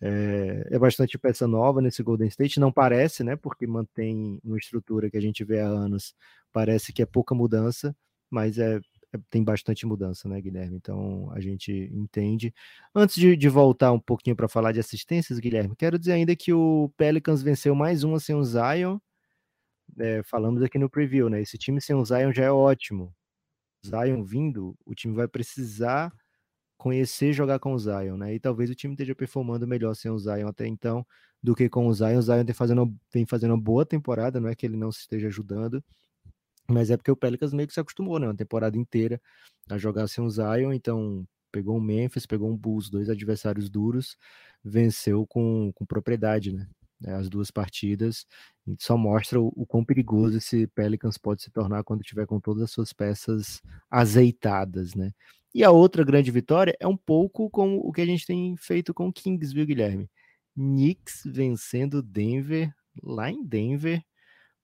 É, é, bastante peça nova nesse Golden State, não parece, né? Porque mantém uma estrutura que a gente vê há anos. Parece que é pouca mudança, mas é, é tem bastante mudança, né, Guilherme? Então a gente entende. Antes de, de voltar um pouquinho para falar de assistências, Guilherme, quero dizer ainda que o Pelicans venceu mais uma sem o Zion. É, falamos aqui no preview, né? Esse time sem o Zion já é ótimo. Zion vindo, o time vai precisar conhecer jogar com o Zion, né? E talvez o time esteja performando melhor sem o Zion até então do que com o Zion. O Zion tem fazendo, tem fazendo uma boa temporada, não é que ele não se esteja ajudando, mas é porque o Pelicans meio que se acostumou, né? Uma temporada inteira a jogar sem o Zion, então pegou um Memphis, pegou um Bulls, dois adversários duros, venceu com, com propriedade, né? né, as duas partidas, só mostra o, o quão perigoso esse Pelicans pode se tornar quando tiver com todas as suas peças azeitadas, né? E a outra grande vitória é um pouco como o que a gente tem feito com o Kings, viu, Guilherme? Knicks vencendo Denver lá em Denver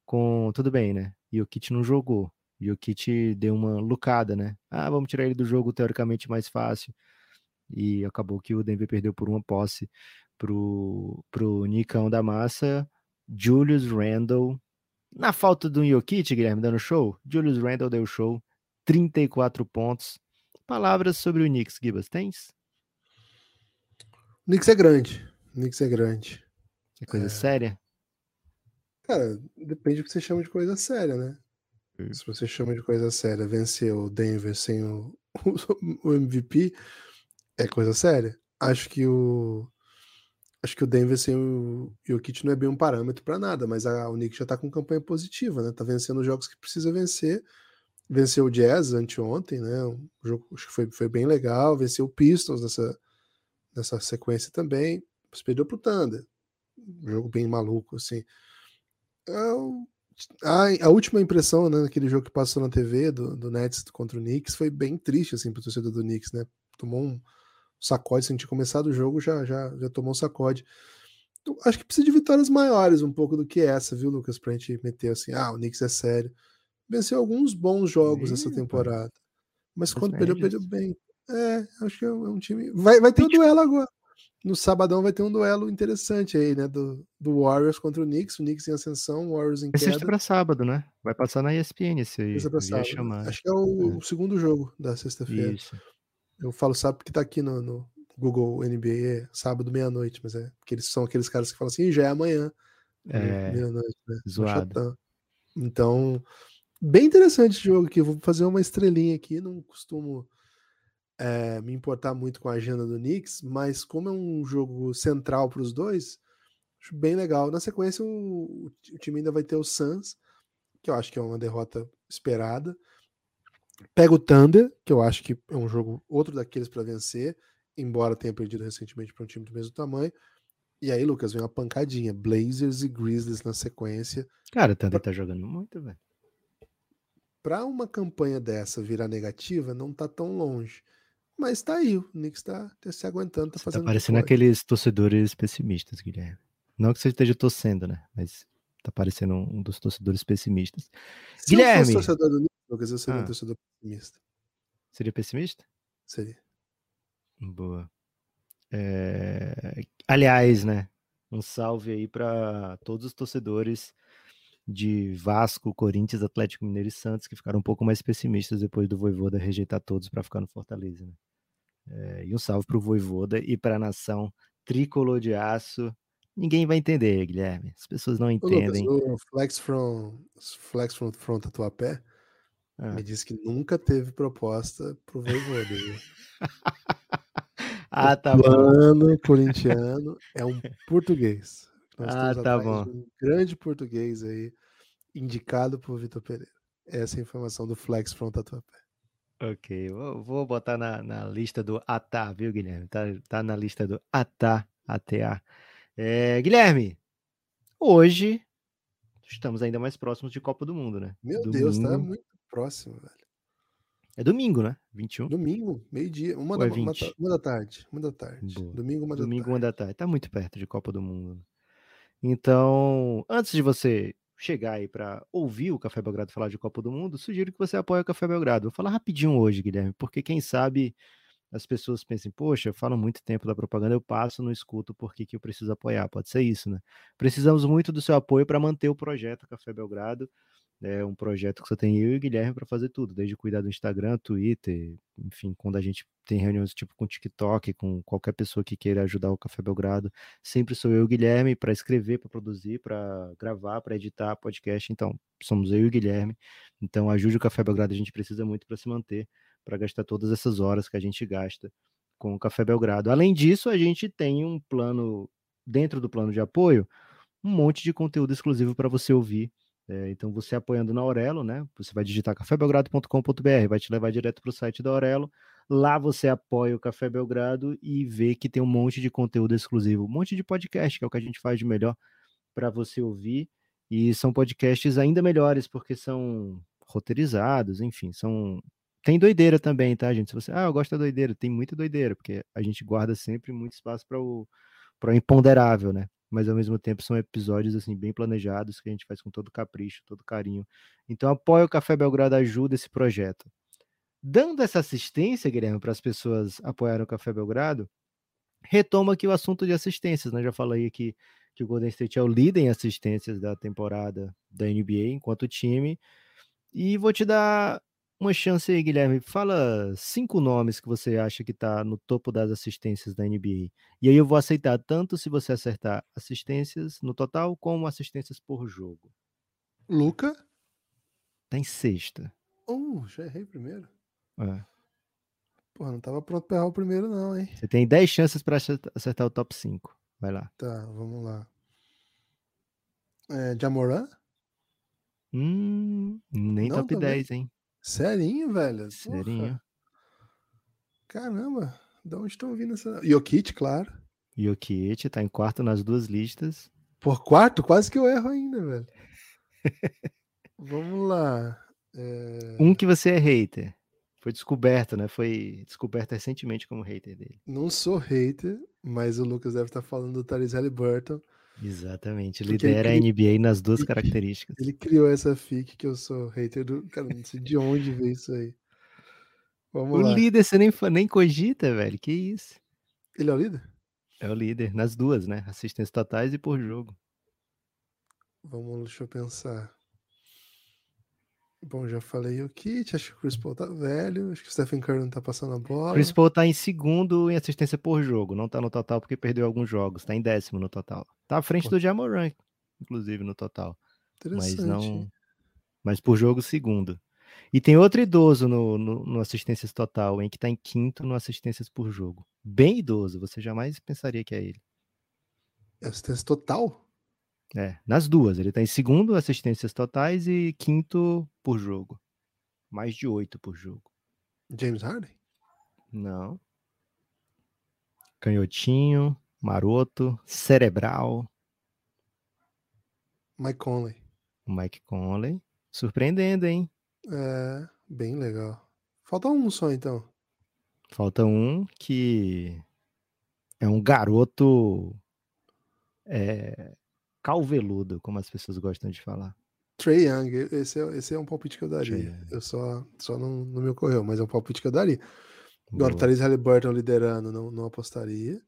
com tudo bem, né? E o Kit não jogou. E o Kit deu uma lucada, né? Ah, vamos tirar ele do jogo teoricamente mais fácil. E acabou que o Denver perdeu por uma posse pro, pro Nicão da Massa, Julius Randle. Na falta do Jokic, Guilherme, dando show, Julius Randle deu show, 34 pontos. Palavras sobre o Knicks, Gibas, tens? O Knicks é grande. O Knicks é grande. É coisa é... séria? Cara, depende do que você chama de coisa séria, né? Se você chama de coisa séria, vencer o Denver sem o, o MVP, é coisa séria. Acho que o acho que o Denver sem o Jokic não é bem um parâmetro para nada, mas a, o Knicks já tá com campanha positiva, né? Tá vencendo os jogos que precisa vencer. Venceu o Jazz anteontem, né? O jogo acho que foi, foi bem legal. Venceu o Pistons nessa, nessa sequência também. Mas perdeu pro Thunder. Um jogo bem maluco, assim. A, a, última impressão, né, naquele jogo que passou na TV do, do Nets contra o Knicks foi bem triste, assim, pro torcedor do Knicks, né? Tomou um sacode, se a gente começado o jogo, já, já, já tomou um sacode. Então, acho que precisa de vitórias maiores um pouco do que essa, viu, Lucas? Pra gente meter assim, ah, o Knicks é sério. Venceu alguns bons jogos essa temporada. Mas quando perdeu, perdeu bem. É, acho que é um, é time. Vai, vai ter um duelo agora. No sabadão vai ter um duelo interessante aí, né? Do, do Warriors contra o Knicks. O Knicks em ascensão, o Warriors em queda. Sexta para sábado, né? Vai passar na ESPN esse aí. Sexta pra sábado. Acho que é o, é. o segundo jogo da sexta-feira. Isso. Eu falo sábado porque tá aqui no, no Google NBA é sábado meia-noite, mas é porque eles são aqueles caras que falam assim, já é amanhã. É, meia-noite, né? Zoado. Então, bem interessante esse jogo aqui. vou fazer uma estrelinha aqui. Não costumo é, me importar muito com a agenda do Knicks, mas como é um jogo central para os dois, acho bem legal. Na sequência, o, o time ainda vai ter o Suns, que eu acho que é uma derrota esperada. Pega o Thunder, que eu acho que é um jogo outro daqueles para vencer, embora tenha perdido recentemente para um time do mesmo tamanho. E aí, Lucas, vem uma pancadinha. Blazers e Grizzlies na sequência. Cara, o Thunder pra... tá jogando muito, velho. Para uma campanha dessa virar negativa, não tá tão longe. Mas tá aí, o Knicks tá, tá se aguentando, tá fazendo. Tá parecendo aqueles torcedores pessimistas, Guilherme. Não que você esteja torcendo, né? Mas tá parecendo um dos torcedores pessimistas. Se Guilherme! Eu torcedor do Lucas, eu seria ah. um torcedor pessimista. Seria pessimista? Seria. Boa. É... Aliás, né? Um salve aí para todos os torcedores de Vasco, Corinthians, Atlético Mineiro e Santos que ficaram um pouco mais pessimistas depois do Voivoda rejeitar todos para ficar no Fortaleza. Né? É... e um salve para o Voivoda e para a nação tricolor de aço. Ninguém vai entender, Guilherme. As pessoas não entendem. Ô, Lucas, o Flex from, Flex from, from Tatuapé ah. Me disse que nunca teve proposta pro Voivoda. ah, tá o bom. corintiano é um português. Nós ah, tá bom. Um grande português aí, indicado por Vitor Pereira. Essa é a informação do Flex Front Tatuapé. Ok, vou, vou botar na, na, lista do ATA, viu, Guilherme? Tá, tá na lista do ATA, ATA. É, Guilherme, hoje estamos ainda mais próximos de Copa do Mundo, né? Meu Domingo, Deus, tá muito próximo, velho. É domingo, né? 21? Domingo, meio-dia, uma, é da, uma, uma, da tarde. Uma da tarde. Boa. Domingo, uma da domingo, tarde. uma da tarde. Tá muito perto de Copa do Mundo. Então, antes de você chegar aí para ouvir o Café Belgrado falar de Copa do Mundo, sugiro que você apoie o Café Belgrado. Vou falar rapidinho hoje, Guilherme, porque quem sabe as pessoas pensem, poxa, falo muito tempo da propaganda, eu passo, não escuto, por que eu preciso apoiar? Pode ser isso, né? Precisamos muito do seu apoio para manter o projeto Café Belgrado é um projeto que só tem eu e o Guilherme para fazer tudo, desde cuidar do Instagram, Twitter, enfim, quando a gente tem reuniões tipo com TikTok, com qualquer pessoa que queira ajudar o Café Belgrado, sempre sou eu e o Guilherme para escrever, para produzir, para gravar, para editar podcast. Então, somos eu e o Guilherme. Então, ajude o Café Belgrado, a gente precisa muito para se manter, para gastar todas essas horas que a gente gasta com o Café Belgrado. Além disso, a gente tem um plano dentro do plano de apoio, um monte de conteúdo exclusivo para você ouvir é, então, você apoiando na Aurelo, né? Você vai digitar cafébelgrado.com.br, vai te levar direto para o site da Aurelo. Lá você apoia o Café Belgrado e vê que tem um monte de conteúdo exclusivo, um monte de podcast, que é o que a gente faz de melhor para você ouvir. E são podcasts ainda melhores, porque são roteirizados, enfim, são. Tem doideira também, tá, gente? Se você, ah, eu gosto da doideira, tem muita doideira, porque a gente guarda sempre muito espaço para o, o imponderável, né? Mas ao mesmo tempo são episódios assim bem planejados que a gente faz com todo capricho, todo carinho. Então apoia o Café Belgrado ajuda esse projeto. Dando essa assistência, Guilherme, para as pessoas apoiarem o Café Belgrado, retoma aqui o assunto de assistências, né? Já falei aqui que o Golden State é o líder em assistências da temporada da NBA enquanto time. E vou te dar uma chance aí, Guilherme. Fala cinco nomes que você acha que tá no topo das assistências da NBA. E aí eu vou aceitar tanto se você acertar assistências no total, como assistências por jogo. Luca? Tá em sexta. Uh, já errei primeiro. É. Pô, não tava pronto pra errar o primeiro, não, hein? Você tem 10 chances para acertar o top 5. Vai lá. Tá, vamos lá. É, Jamoran? Hum, nem não, top também. 10, hein? Serinho, velho? Serinho. Caramba, de onde estão vindo essa. Jokic, claro. Jokic tá em quarto nas duas listas. Por quarto? Quase que eu erro ainda, velho. Vamos lá. É... Um que você é hater. Foi descoberto, né? Foi descoberto recentemente como hater dele. Não sou hater, mas o Lucas deve estar falando do Tyrese Halliburton. Exatamente, lidera a NBA nas duas ele, características. Ele criou essa fic que eu sou hater do. Cara, não sei de onde veio isso aí. Vamos o lá. líder você nem, nem cogita, velho. Que isso? Ele é o líder? É o líder, nas duas, né? Assistências totais e por jogo. Vamos, deixa eu pensar. Bom, já falei o Kit, acho que o Chris Paul tá velho, acho que o Stephen Curry não tá passando a bola. Chris Paul tá em segundo em assistência por jogo, não tá no total porque perdeu alguns jogos, tá em décimo no total. Tá à frente Pô. do Jamoran, inclusive, no total. Mas não. Mas por jogo, segundo. E tem outro idoso no, no, no assistências total, em que tá em quinto no assistências por jogo. Bem idoso, você jamais pensaria que é ele. Assistência total? É, nas duas. Ele tá em segundo assistências totais e quinto por jogo. Mais de oito por jogo. James Harden? Não. Canhotinho, maroto, cerebral. Mike Conley. Mike Conley. Surpreendendo, hein? É, bem legal. Falta um só então. Falta um que é um garoto é, calveludo, como as pessoas gostam de falar. Trey Young, esse é, esse é um palpite que eu daria. Eu só, só não, não me ocorreu, mas é um palpite que eu daria. Agora, Therese Halliburton liderando, não, não apostaria.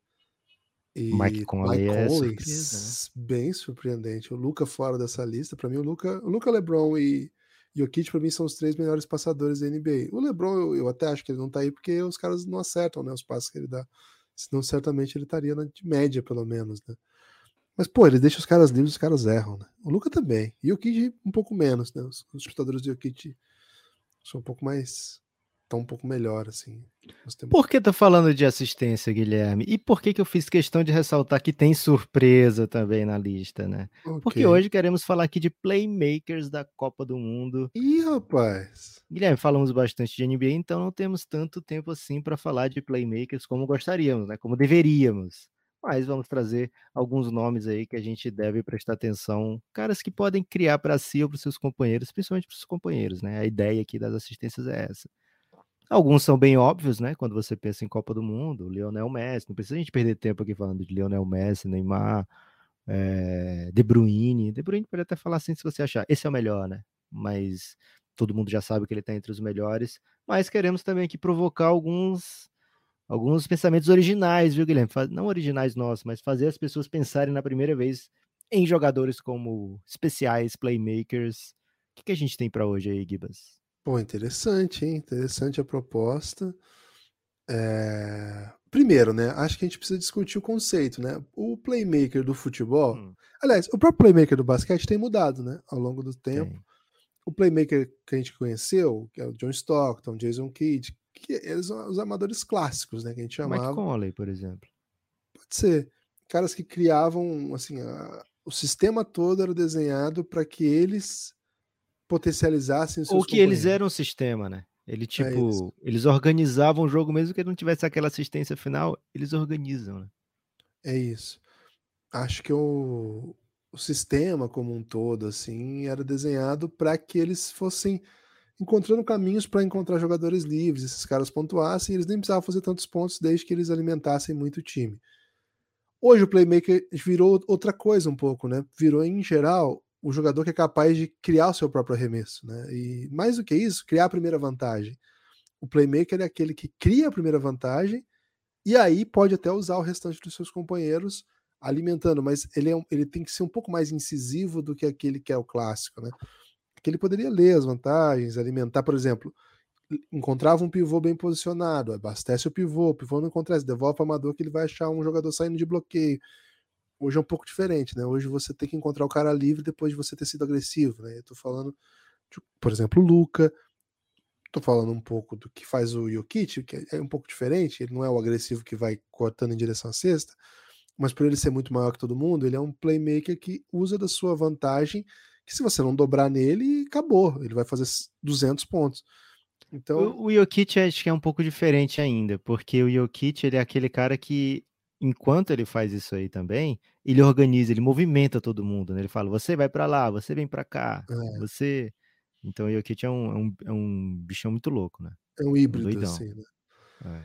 E Mike Conley, Mike Conley é surpresa, né? bem surpreendente. O Luca fora dessa lista, para mim, o Luca, o Luca LeBron e Jokic, para mim, são os três melhores passadores da NBA. O LeBron, eu, eu, até acho que ele não tá aí porque os caras não acertam né, os passos que ele dá. Senão, certamente, ele estaria na média, pelo menos, né? Mas, pô, ele deixa os caras livres, os caras erram, né? O Luca também. E o Kid um pouco menos, né? Os, os chutadores do Kid são um pouco mais. estão um pouco melhor, assim. Temos... Por que tá falando de assistência, Guilherme? E por que, que eu fiz questão de ressaltar que tem surpresa também na lista, né? Okay. Porque hoje queremos falar aqui de playmakers da Copa do Mundo. Ih, rapaz! Guilherme, falamos bastante de NBA, então não temos tanto tempo assim para falar de playmakers como gostaríamos, né? Como deveríamos mas vamos trazer alguns nomes aí que a gente deve prestar atenção, caras que podem criar para si ou para seus companheiros, principalmente para os companheiros, né? A ideia aqui das assistências é essa. Alguns são bem óbvios, né? Quando você pensa em Copa do Mundo, Lionel Messi, não precisa a gente perder tempo aqui falando de Lionel Messi, Neymar, é, De Bruyne. De Bruyne pode até falar assim se você achar, esse é o melhor, né? Mas todo mundo já sabe que ele está entre os melhores. Mas queremos também aqui provocar alguns alguns pensamentos originais, viu, Guilherme? Não originais nossos, mas fazer as pessoas pensarem na primeira vez em jogadores como especiais, playmakers. O que, que a gente tem para hoje aí, Gibas? Pô, interessante, hein? Interessante a proposta. É... Primeiro, né? Acho que a gente precisa discutir o conceito, né? O playmaker do futebol. Hum. Aliás, o próprio playmaker do basquete tem mudado, né? Ao longo do tempo. Tem. O playmaker que a gente conheceu, que é o John Stockton, Jason Kidd, que eles são os amadores clássicos, né? Que a gente chamava. Mike Conley, por exemplo. Pode ser. Caras que criavam, assim, a... o sistema todo era desenhado para que eles potencializassem os seus Ou que eles eram o sistema, né? Ele, é tipo, é eles organizavam o jogo mesmo que ele não tivesse aquela assistência final, eles organizam, né? É isso. Acho que o, o sistema como um todo, assim, era desenhado para que eles fossem encontrando caminhos para encontrar jogadores livres, esses caras pontuassem, eles nem precisavam fazer tantos pontos desde que eles alimentassem muito o time. Hoje o playmaker virou outra coisa um pouco, né? Virou em geral o jogador que é capaz de criar o seu próprio arremesso, né? E mais do que isso, criar a primeira vantagem. O playmaker é aquele que cria a primeira vantagem e aí pode até usar o restante dos seus companheiros alimentando, mas ele, é, ele tem que ser um pouco mais incisivo do que aquele que é o clássico, né? Que ele poderia ler as vantagens, alimentar, por exemplo, encontrava um pivô bem posicionado, abastece o pivô, o pivô não acontece, devolve para o amador que ele vai achar um jogador saindo de bloqueio hoje é um pouco diferente, né? Hoje você tem que encontrar o cara livre depois de você ter sido agressivo, né? Eu tô falando, de, por exemplo, o Luca, tô falando um pouco do que faz o Jokic, que é um pouco diferente, ele não é o agressivo que vai cortando em direção à cesta, mas por ele ser muito maior que todo mundo, ele é um playmaker que usa da sua vantagem, que se você não dobrar nele, acabou, ele vai fazer 200 pontos. Então, o, o Jokic acho que é um pouco diferente ainda, porque o Jokic ele é aquele cara que enquanto ele faz isso aí também, ele organiza, ele movimenta todo mundo, né? Ele fala, você vai para lá, você vem para cá, é. você... Então o Jokic é um, é, um, é um bichão muito louco, né? É um híbrido, assim, né? É.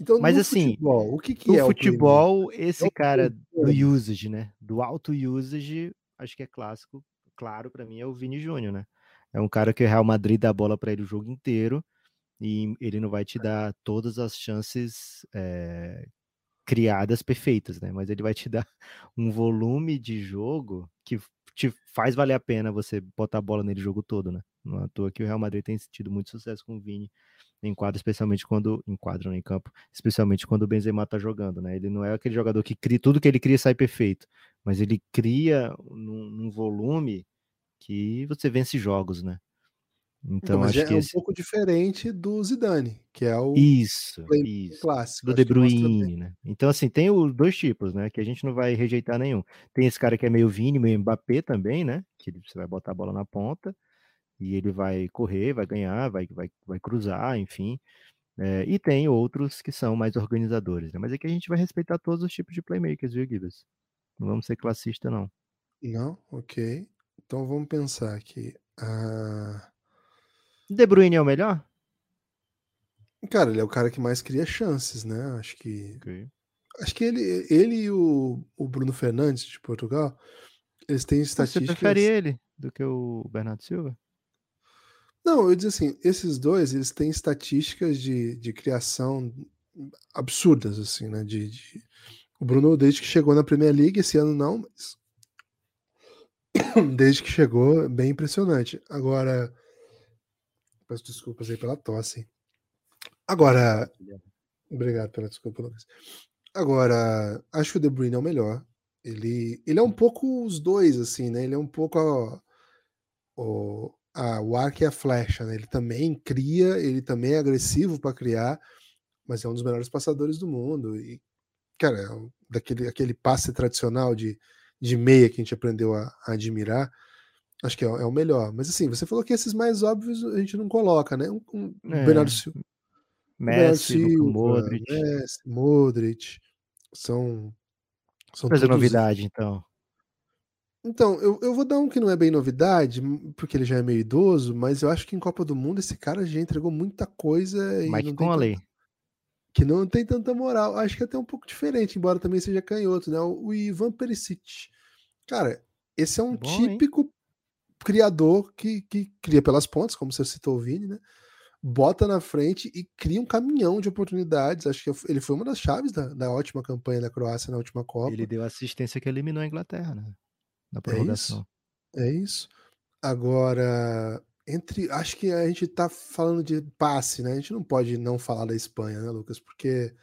Então, Mas assim, futebol, o que, que é futebol, esse é cara do usage, né? Do alto usage, acho que é clássico, claro, para mim é o Vini Júnior, né? É um cara que o Real Madrid dá a bola para ele o jogo inteiro e ele não vai te dar todas as chances é, criadas perfeitas, né? Mas ele vai te dar um volume de jogo que te faz valer a pena você botar a bola nele o jogo todo, né? Não é à toa que o Real Madrid tem tido muito sucesso com o Vini em quadro, especialmente quando enquadram em campo, especialmente quando o Benzema tá jogando, né? Ele não é aquele jogador que cria tudo que ele cria sai perfeito, mas ele cria num, num volume que você vence jogos, né? Então, então acho é que é esse... um pouco diferente do Zidane, que é o isso, isso. clássico. Do De Bruyne, né? Então, assim, tem os dois tipos, né? Que a gente não vai rejeitar nenhum. Tem esse cara que é meio Vini, meio Mbappé também, né? Que você vai botar a bola na ponta e ele vai correr, vai ganhar, vai, vai, vai cruzar, enfim. É, e tem outros que são mais organizadores, né? Mas é que a gente vai respeitar todos os tipos de playmakers, viu, Gibbs? Não vamos ser classista, não. Não? Ok. Então vamos pensar aqui. Ah... De Bruyne é o melhor? Cara, ele é o cara que mais cria chances, né? Acho que. Okay. Acho que ele, ele e o, o Bruno Fernandes de Portugal, eles têm estatísticas. Você prefere ele do que o Bernardo Silva? Não, eu digo assim, esses dois, eles têm estatísticas de, de criação absurdas, assim, né? De, de... O Bruno, desde que chegou na Premier League, esse ano não, mas. Desde que chegou, bem impressionante. Agora, Peço desculpas aí pela tosse. Agora. Obrigado pela desculpa, Lucas. Agora, acho que o De Bruyne é o melhor. Ele, ele é um pouco os dois, assim, né? Ele é um pouco ó, ó, a, o arco e a flecha, né? Ele também cria, ele também é agressivo para criar, mas é um dos melhores passadores do mundo. E, cara, é daquele aquele passe tradicional de, de meia que a gente aprendeu a, a admirar. Acho que é, é, o melhor. Mas assim, você falou que esses mais óbvios a gente não coloca, né? Um, um é. Bernardo Silva. Messi, Silva, Modric. Messi, Modric. São. são Fazer todos... novidade, então. Então, eu, eu vou dar um que não é bem novidade, porque ele já é meio idoso, mas eu acho que em Copa do Mundo esse cara já entregou muita coisa. Mike Conley. que não tem tanta moral. Acho que é até um pouco diferente, embora também seja canhoto, né? O Ivan Perisic. Cara, esse é um Bom, típico hein? criador que, que cria pelas pontas, como você citou o Vini, né? Bota na frente e cria um caminhão de oportunidades. Acho que ele foi uma das chaves da, da ótima campanha da Croácia na última Copa. Ele deu assistência que eliminou a Inglaterra, né? Na prorrogação. É isso. É isso. Agora, entre. Acho que a gente tá falando de passe, né? A gente não pode não falar da Espanha, né, Lucas? Porque,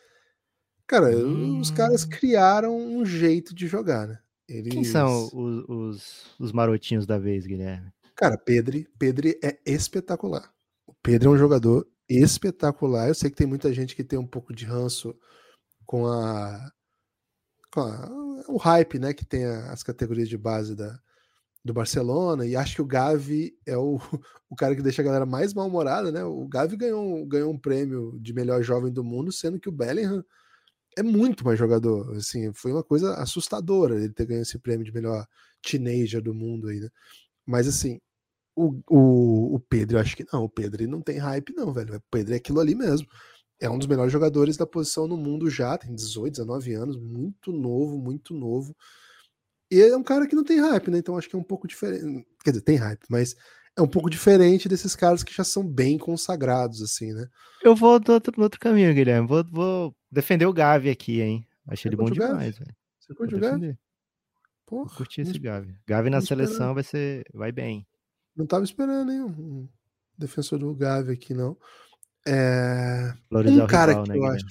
cara, hum. os caras hum. criaram um jeito de jogar, né? Eles... Quem são os, os, os, marotinhos da vez, Guilherme? Cara, Pedri, Pedri é espetacular. O Pedro é um jogador espetacular. Eu sei que tem muita gente que tem um pouco de ranço com a, o hype, né, que tem as categorias de base da, do Barcelona, e acho que o Gavi é o, o cara que deixa a galera mais mal-humorada, né? O Gavi ganhou, ganhou um prêmio de melhor jovem do mundo, sendo que o Bellingham é muito mais jogador. Assim, foi uma coisa assustadora ele ter ganho esse prêmio de melhor teenager do mundo aí, né? Mas assim, o, o, o Pedro, eu acho que não, o Pedro não tem hype, não, velho. O Pedro é aquilo ali mesmo. É um dos melhores jogadores da posição no mundo já, tem 18, 19 anos, muito novo, muito novo. E é um cara que não tem hype, né? Então acho que é um pouco diferente. Quer dizer, tem hype, mas é um pouco diferente desses caras que já são bem consagrados, assim, né? Eu vou do outro, no outro caminho, Guilherme. Vou, vou defender o Gavi aqui, hein? Achei ele bom demais, velho. Você curte o Gavi? Porra. Curti esse Gavi. Gavi na seleção vai ser. vai bem. Não tava esperando, hein? Um defensor do Gavi aqui, não. É... Um cara rival, que né, eu acho.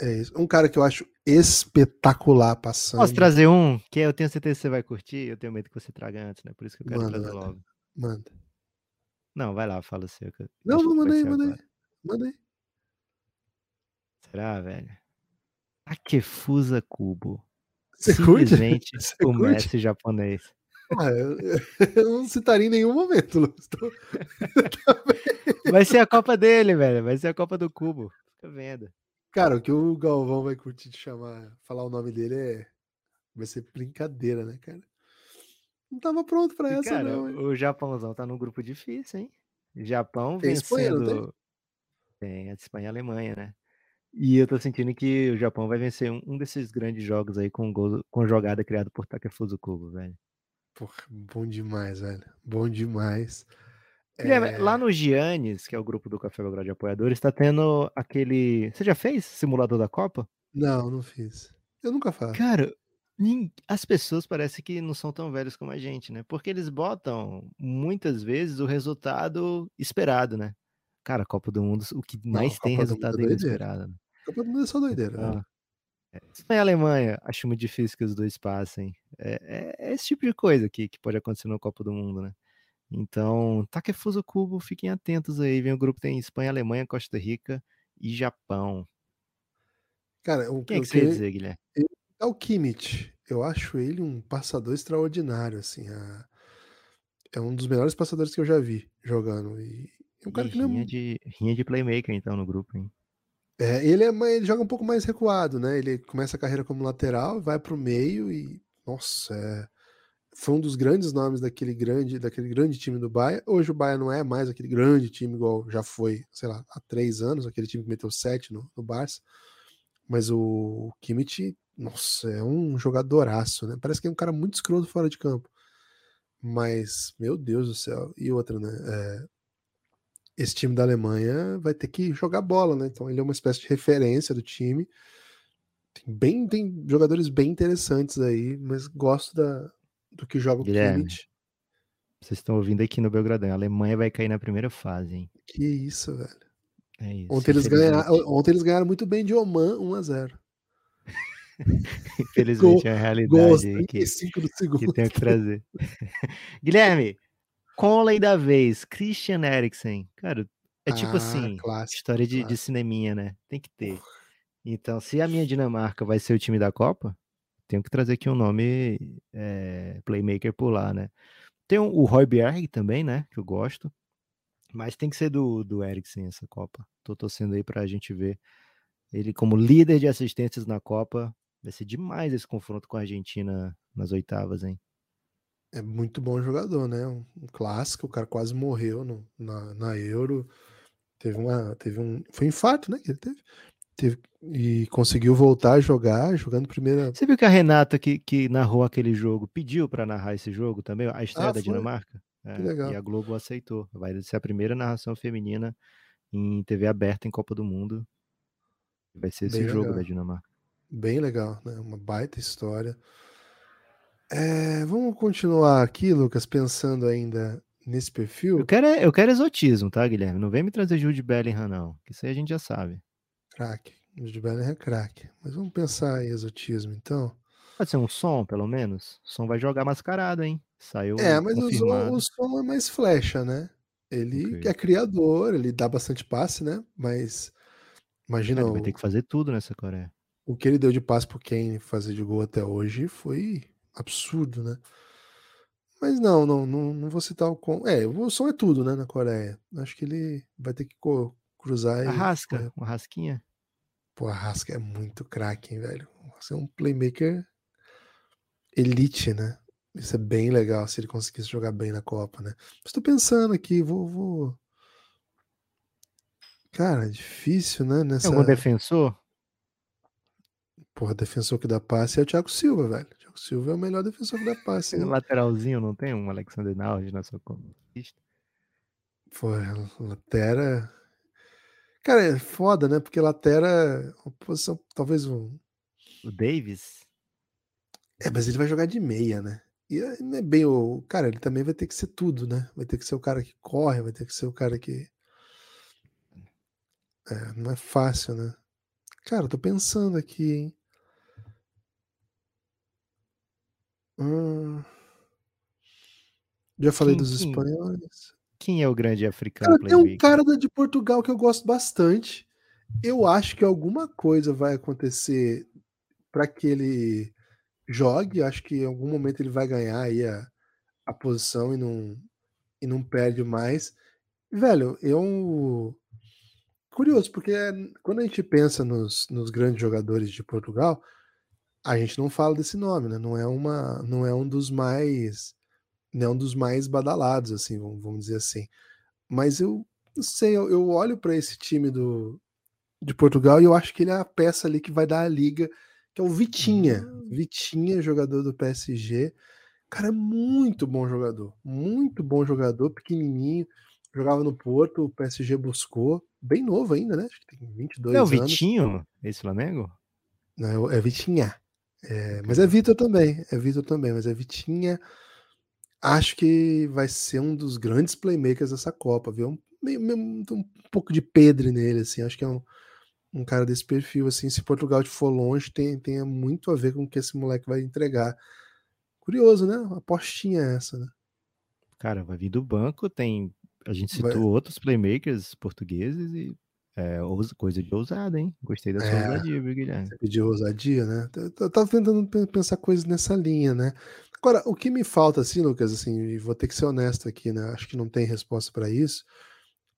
É isso. Um cara que eu acho espetacular passando. Posso trazer um que eu tenho certeza que você vai curtir? Eu tenho medo que você traga antes, né? Por isso que eu quero manda, trazer logo. Manda. Não, vai lá, fala o seu. Não, não, manda aí, manda aí. Será, velho? Takefusa Kubo. Você Simplesmente curte? Você o curte? Messi japonês. Ah, eu, não citaria em nenhum momento, Lucas. Vai ser a Copa dele, velho. Vai ser a Copa do Cubo. Fica vendo. Cara, o que o Galvão vai curtir de chamar, falar o nome dele é. Vai ser brincadeira, né, cara? Não tava pronto pra essa, cara, não. Hein? O Japãozão tá num grupo difícil, hein? Japão tem vencendo. Espanha, tem? tem, a Espanha e a Alemanha, né? E eu tô sentindo que o Japão vai vencer um, um desses grandes jogos aí com, gol, com jogada criada por Takefuso Kubo, velho. Porra, bom demais, velho. Bom demais. É... Lá no Giannis, que é o grupo do Café Belgrado de Apoiadores, está tendo aquele. Você já fez simulador da Copa? Não, não fiz. Eu nunca faço. Cara, as pessoas parecem que não são tão velhos como a gente, né? Porque eles botam muitas vezes o resultado esperado, né? Cara, Copa do Mundo, o que mais não, tem resultado é inesperado. Né? Copa do Mundo é só doideira. Então, né? Espanha e Alemanha, acho muito difícil que os dois passem. É, é, é, esse tipo de coisa que, que pode acontecer na Copa do Mundo, né? Então, Takefuso Cubo, fiquem atentos aí. Vem o grupo tem Espanha, Alemanha, Costa Rica e Japão. Cara, o Quem é que você ia dizer, Guilherme? É o Kimmich. Eu acho ele um passador extraordinário, assim. A... É um dos melhores passadores que eu já vi jogando. E é um cara e que rinha, não... de, rinha de playmaker, então, no grupo, hein? É, ele, é, ele joga um pouco mais recuado, né? Ele começa a carreira como lateral, vai para o meio e, nossa, é, foi um dos grandes nomes daquele grande, daquele grande time do Bahia. Hoje o Bahia não é mais aquele grande time igual já foi, sei lá, há três anos, aquele time que meteu sete no, no Barça. Mas o Kimmich, nossa, é um jogadoraço, né? Parece que é um cara muito escroto fora de campo. Mas, meu Deus do céu. E outra, né? É, esse time da Alemanha vai ter que jogar bola, né? Então ele é uma espécie de referência do time. Tem, bem, tem jogadores bem interessantes aí, mas gosto da, do que joga o Kimmich. Vocês estão ouvindo aqui no Belgradão. A Alemanha vai cair na primeira fase, hein? Que isso, velho. É isso. Ontem eles, ganharam, ontem eles ganharam muito bem de Oman 1x0. Infelizmente é a realidade aí que, que tenho que trazer. Guilherme, Conley da vez, Christian Eriksen. Cara, é tipo ah, assim, clássico, história de, de, cineminha, né? Tem que ter. Então, se a minha Dinamarca vai ser o time da Copa, tenho que trazer aqui um nome é, playmaker por lá, né? Tem o Roy Bjerg também, né? Que eu gosto. Mas tem que ser do, do Eriksen essa Copa. Tô torcendo aí pra gente ver ele como líder de assistências na Copa. Vai ser demais esse confronto com a Argentina nas oitavas, hein? É muito bom jogador, né? Um, um clássico, o cara quase morreu no, na, na Euro. Teve uma. Teve um. Foi um infarto, né? Que ele teve. teve, e conseguiu voltar a jogar, jogando primeira. Você viu que a Renata, que, que narrou aquele jogo, pediu para narrar esse jogo também, a estreia Ah, da? Dinamarca? É, Que legal. e a Globo aceitou. Vai ser a primeira narração feminina em TV aberta em Copa do Mundo. Vai ser esse Bem jogo legal. da Dinamarca. Bem legal, né? Uma baita história. É, vamos continuar aqui, Lucas, pensando ainda nesse perfil. Eu quero, é- eu quero exotismo, tá, Guilherme? Não vem me trazer Jude Bellingham, não. que Isso aí a gente já sabe. Craque. O de Bellingham é craque. Mas vamos pensar em exotismo, então. Pode ser um som, pelo menos? O som vai jogar mascarado, hein? Saiu É, mas o som, o som é mais flecha, né? Ele Ok. é criador, ele dá bastante passe, né? Mas imagina Ele vai o, ter que fazer tudo nessa Coreia. o que ele deu de passe pro Kane fazer de gol até hoje foi absurdo, né? Mas não, não, não, não vou citar o com. É, o som é tudo, né, na Coreia. Acho que ele vai ter que cruzar e. Arrasca, correr. uma rasquinha. Pô, a Rasca é muito craque, hein, velho. Você é um playmaker elite, né? Isso é bem legal se ele conseguisse jogar bem na Copa, né? Estou pensando aqui, vou, vou. Cara, difícil, né? Tem Nessa. algum defensor? Porra, defensor que dá passe é o Thiago Silva, velho. O Silva é o melhor defensor dá passe. Lateralzinho, não tem um Alexander Naldi na sua lista? Pô, Latera. Cara, é foda, né? Porque Latera é uma posição, talvez um. O Davis? É, mas ele vai jogar de meia, né? E é- não é bem o. Cara, ele também vai ter que ser tudo, né? Vai ter que ser o cara que corre, vai ter que ser o cara que. É, não é fácil, né? Cara, eu tô pensando aqui, hein? Hum... Já falei Quem- dos espanhóis. Quem é o grande africano Cara, tem um cara de Portugal que eu gosto bastante. Eu acho que alguma coisa vai acontecer para que ele jogue. Acho que em algum momento ele vai ganhar aí a, a posição e não, e não perde mais. Velho, eu. Curioso, porque quando a gente pensa nos, nos grandes jogadores de Portugal, a gente não fala desse nome, né? Não é, uma, não é um dos mais. Não é um dos mais badalados, assim, vamos, dizer assim. Mas eu não sei, eu, eu olho para esse time do, de Portugal e eu acho que ele é a peça ali que vai dar a liga, que é o Vitinha. Vitinha, jogador do PSG. Cara, é muito bom jogador. Muito bom jogador, pequenininho. Jogava no Porto, o PSG buscou. Bem novo ainda, né? Acho que tem 22 Não é o anos. Vitinho, esse Flamengo? Não, é Vitinha. É, mas é Vitor também. É Vitor também, mas é Vitinha. Acho que vai ser um dos grandes playmakers dessa Copa, viu? Um, meio, meio- um pouco de Pedro nele, assim. Acho que é um, um cara desse perfil, assim. Se Portugal for longe, tem, tem muito a ver com o que esse moleque vai entregar. Curioso, né? Uma apostinha essa, né? Cara, vai vir do banco, tem. A gente Vai- citou outros playmakers portugueses e é ousa- coisa de ousada, hein? Gostei da sua É. ousadia, viu, Guilherme? Você pediu ousadia, né? Eu- Eu tava tentando pe- pensar coisas nessa linha, né? Agora, o que me falta, assim, Lucas, assim, e vou ter que ser honesto aqui, né? Acho que não tem resposta para isso.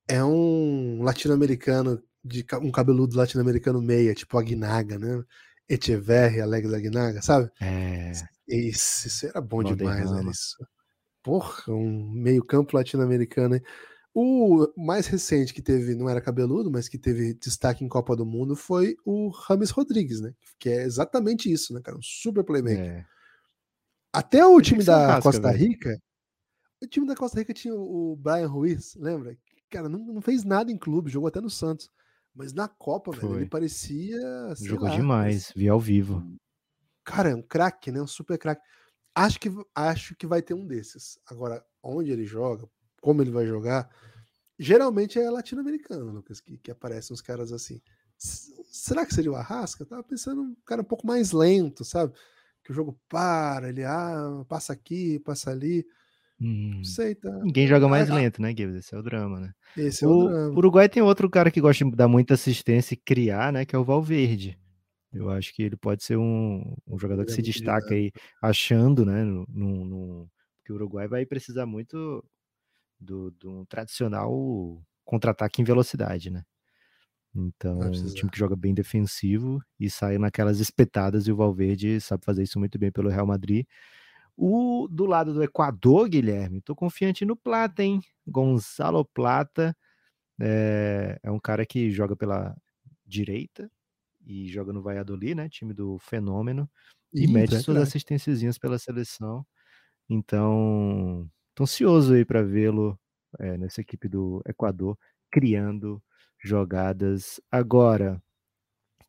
É um latino-americano, de um cabeludo latino-americano meia, tipo Aguinaga, né? Echeverri, Alegre Aguinaga, sabe? É. Isso, isso era bom demais, velho. Isso. Porra, um meio-campo latino-americano, hein? O mais recente que teve, não era cabeludo, mas que teve destaque em Copa do Mundo foi o Rames Rodrigues, né? Que é exatamente isso, né, cara? Um super playmaker. é. Até o time da casca, Costa velho. Rica, o time da Costa Rica tinha o Brian Ruiz, lembra? Cara, não, não fez nada em clube, jogou até no Santos. Mas na Copa, velho, ele Foi. parecia. Jogou lá, demais, vi ao vivo. Cara, é um craque, né? Um super craque. Acho que, acho que vai ter um desses. Agora, onde ele joga, como ele vai jogar, geralmente é latino-americano, Lucas, que, que aparecem uns caras assim. Será que seria o Arrasca? Eu tava pensando um cara um pouco mais lento, sabe? Que o jogo para, ele ah, passa aqui, passa ali. Hum, Não sei, tá? Ninguém joga mais Ah, lento, né, Gibbs? Esse é o drama, né? Esse é o O drama. Uruguai tem outro cara que gosta de dar muita assistência e criar, né? Que é o Valverde. Eu acho que ele pode ser um, um jogador Ele que é se destaca aí, achando, né? No, no, no- que o Uruguai vai precisar muito do, do um tradicional contra-ataque em velocidade, né? Então, Vai um time que joga bem defensivo e sai naquelas espetadas, e o Valverde sabe fazer isso muito bem pelo Real Madrid. O do lado do Equador, Guilherme, tô confiante no Plata, hein? Gonzalo Plata é, é um cara que joga pela direita, e joga no Valladolid, né? Time do Fenômeno. E, e mete suas assistênciazinhas pela seleção. Então, tô ansioso aí para vê-lo é, nessa equipe do Equador, criando jogadas. Agora,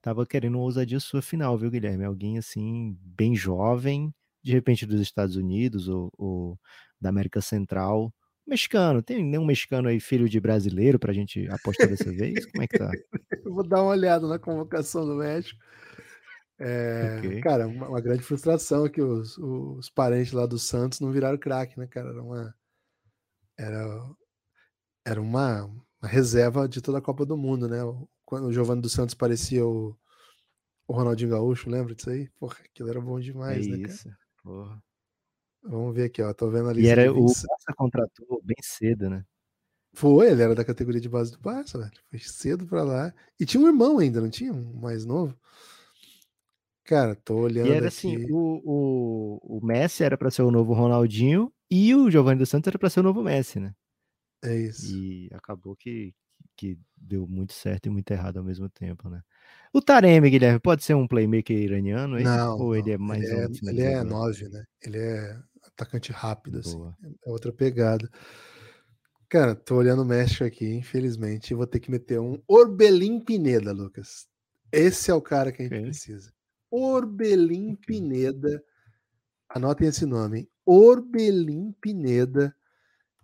tava querendo uma ousadia sua final, viu, Guilherme? Alguém assim, bem jovem, de repente dos Estados Unidos ou, ou da América Central. Mexicano, tem nenhum mexicano aí, filho de brasileiro, pra gente apostar dessa vez? Como é que tá? Eu vou dar uma olhada na convocação do México. É, okay. Cara, uma, uma, grande frustração que os, os parentes lá do Santos não viraram craque, né, cara? Era uma. Era, era uma, uma, reserva de toda a Copa do Mundo, né? Quando o Giovanni dos Santos parecia o, o Ronaldinho Gaúcho, lembra disso aí? Porra, aquilo era bom demais, é né? Isso. Cara? Porra. Vamos ver aqui, ó. Tô vendo ali. E era o Barça contratou bem cedo, né? Foi, ele era da categoria de base do Barça, velho. Foi cedo pra lá. E tinha um irmão ainda, não tinha? Um mais novo. Cara, tô olhando. E era assim, aqui. o, o, o Messi era para ser o novo Ronaldinho e o Giovanni dos Santos era para ser o novo Messi, né? É isso. E acabou que, que deu muito certo e muito errado ao mesmo tempo, né? O Taremi, Guilherme, pode ser um playmaker iraniano? Não. Ou não. ele é mais ele um é, Ele é nove, né? Ele é atacante rápido, assim. Boa. assim. É outra pegada. Cara, tô olhando o México aqui, infelizmente. Vou ter que meter um Orbelin Pineda, Lucas. Esse é o cara que a gente okay. precisa. Orbelin okay. Pineda. Anotem esse nome, hein? Orbelin Pineda,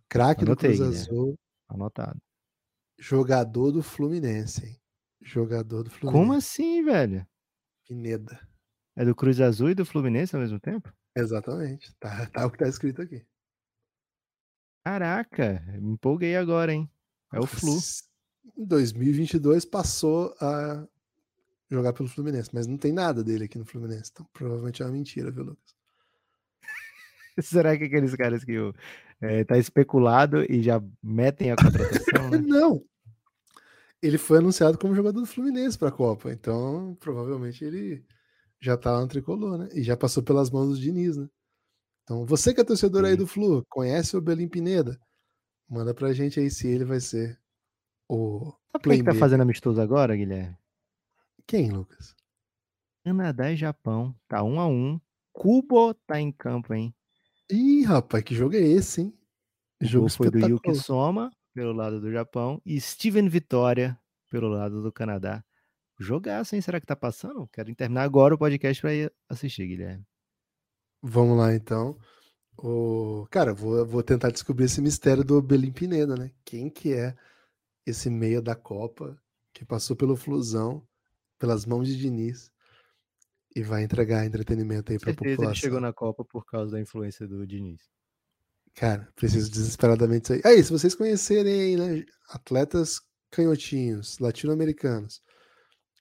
craque do Cruz Azul. Anotado. Jogador do Fluminense, hein? Jogador do Fluminense. Como assim, velho? Pineda. É do Cruz Azul e do Fluminense ao mesmo tempo? Exatamente. Tá, tá o que tá escrito aqui. Caraca, me empolguei agora, hein? É o Flu. Em 2022 passou a jogar pelo Fluminense, mas não tem nada dele aqui no Fluminense. Então provavelmente é uma mentira, viu, Lucas? Será que aqueles caras que é, tá especulado e já metem a contratação? Né? não. Ele foi anunciado como jogador do Fluminense para a Copa, então provavelmente ele já tá lá no tricolor, né? E já passou pelas mãos do Diniz, né? Então, você que é torcedor Sim. aí do Flu, conhece o Belim Pineda? Manda pra gente aí se ele vai ser o. Sabe quem tá fazendo amistoso agora, Guilherme? Quem, Lucas? Canadá e Japão. Tá um a um. Cubo tá em campo, hein? Ih, rapaz, que jogo é esse, hein? O jogo foi do Yuki Soma, pelo lado do Japão, e Steven Vitória, pelo lado do Canadá. Jogaço, hein? Será que tá passando? Quero terminar agora o podcast para ir assistir, Guilherme. Vamos lá, então. O... Cara, vou, vou tentar descobrir esse mistério do Belim Pineda, né? Quem que é esse meia da Copa que passou pelo Flusão, pelas mãos de Diniz e vai entregar entretenimento aí para a população. Ele chegou na Copa por causa da influência do Diniz. Cara, preciso desesperadamente aí. Aí, se vocês conhecerem né, atletas canhotinhos, latino-americanos,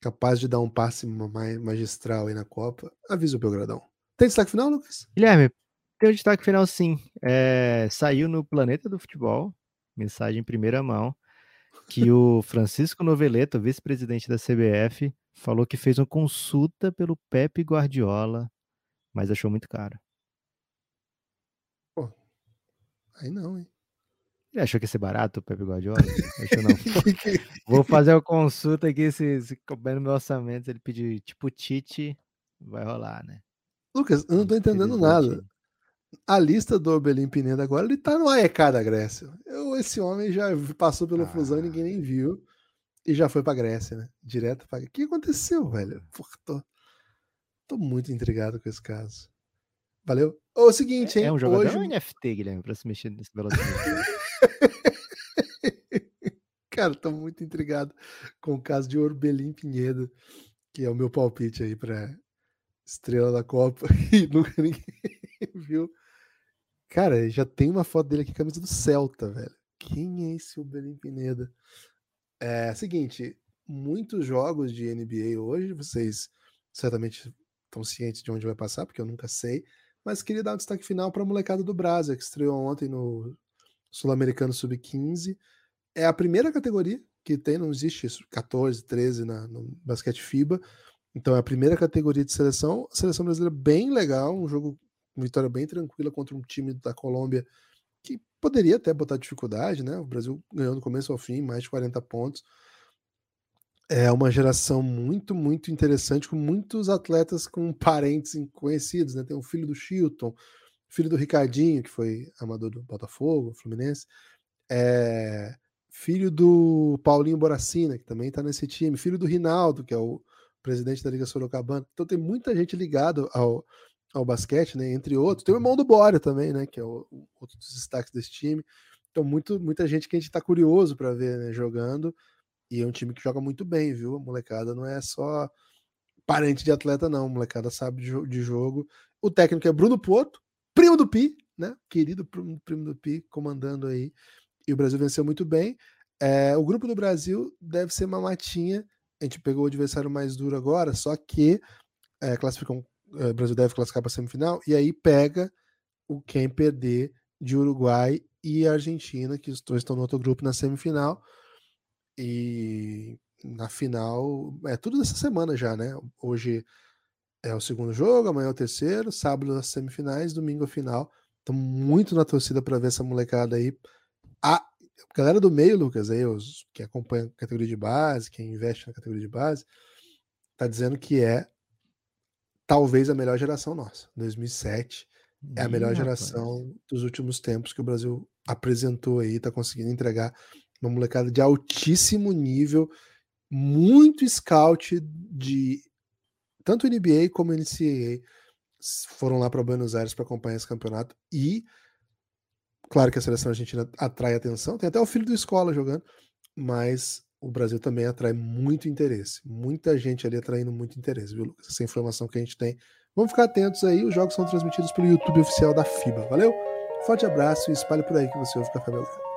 capaz de dar um passe magistral aí na Copa, avisa o Belgradão. Tem destaque final, Lucas? Guilherme, tem um destaque final sim. É, saiu no Planeta do Futebol, mensagem em primeira mão, que o Francisco Noveleto, vice-presidente da CBF, falou que fez uma consulta pelo Pepe Guardiola, mas achou muito caro. Pô, aí não, hein? Ele achou que ia ser barato o Pepe Guardiola? Achou não. Vou fazer uma consulta aqui, se, se couber no meu orçamento, ele pedir tipo Tite, vai rolar, né? Lucas, eu não tô entendendo nada. A lista do Orbelin Pineda agora, ele tá no AEK da Grécia. Eu, esse homem já passou pelo ah. Fusão e ninguém nem viu. E já foi pra Grécia, né? Direto pra... O que aconteceu, velho? Porra, tô... tô muito intrigado com esse caso. Valeu? O é seguinte, é, hein? É um jogador Hoje... ou NFT, Guilherme, pra se mexer nesse velocidade? Cara, tô muito intrigado com o caso de Orbelin Pinheiro, que é o meu palpite aí pra estrela da Copa e nunca ninguém viu. Cara, já tem uma foto dele aqui, camisa do Celta, velho. Quem é esse Orbelin Pineda? É seguinte, muitos jogos de NBA hoje, vocês certamente estão cientes de onde vai passar, porque eu nunca sei, mas queria dar um destaque final para a molecada do Brasil, que estreou ontem no Sul-Americano Sub-15. É a primeira categoria que tem, não existe isso, 14, 13 na, no basquete FIBA. Então é a primeira categoria de seleção. Seleção brasileira bem legal, um jogo, uma vitória bem tranquila contra um time da Colômbia que poderia até botar dificuldade, né? O Brasil ganhou do começo ao fim, mais de 40 pontos. É uma geração muito, muito interessante, com muitos atletas com parentes conhecidos, né? Tem o filho do Chilton, filho do Ricardinho, que foi amador do Botafogo, Fluminense, é, filho do Paulinho Boracina, que também está nesse time, filho do Rinaldo, que é o presidente da Liga Sorocabana. Então tem muita gente ligada ao, ao basquete, né? Entre outros. Tem o irmão do Bória também, né? Que é o, o outro dos destaques desse time. Então, muito, muita gente que a gente está curioso para ver né, jogando. E é um time que joga muito bem, viu? A molecada não é só parente de atleta, não. A molecada sabe de, jogo. O técnico é Bruno Porto, primo do Pi, né? Querido primo do Pi, comandando aí. E o Brasil venceu muito bem. É, o grupo do Brasil deve ser uma matinha. A gente pegou o adversário mais duro agora, só que é, classificam, o Brasil deve classificar para a semifinal, e aí pega o quem perder de Uruguai e Argentina, que os dois estão no outro grupo na semifinal. E na final, é tudo nessa semana já, né? Hoje é o segundo jogo, amanhã é o terceiro, sábado as semifinais, domingo a final. Tô muito na torcida para ver essa molecada aí. A galera do meio, Lucas, aí, os que acompanham a categoria de base, quem investe na categoria de base, tá dizendo que é talvez a melhor geração nossa. 2007 é a melhor geração dos últimos tempos que o Brasil apresentou aí, tá conseguindo entregar uma molecada de altíssimo nível, muito scout de tanto NBA como NCAA foram lá para Buenos Aires para acompanhar esse campeonato e claro que a seleção argentina atrai atenção, tem até o filho do escola jogando, mas o Brasil também atrai muito interesse, muita gente ali atraindo muito interesse, viu, Lucas? Essa informação que a gente tem. Vamos ficar atentos aí, os jogos são transmitidos pelo YouTube oficial da FIBA. Valeu? Forte abraço e espalhe por aí que você ouve Café Belgrado.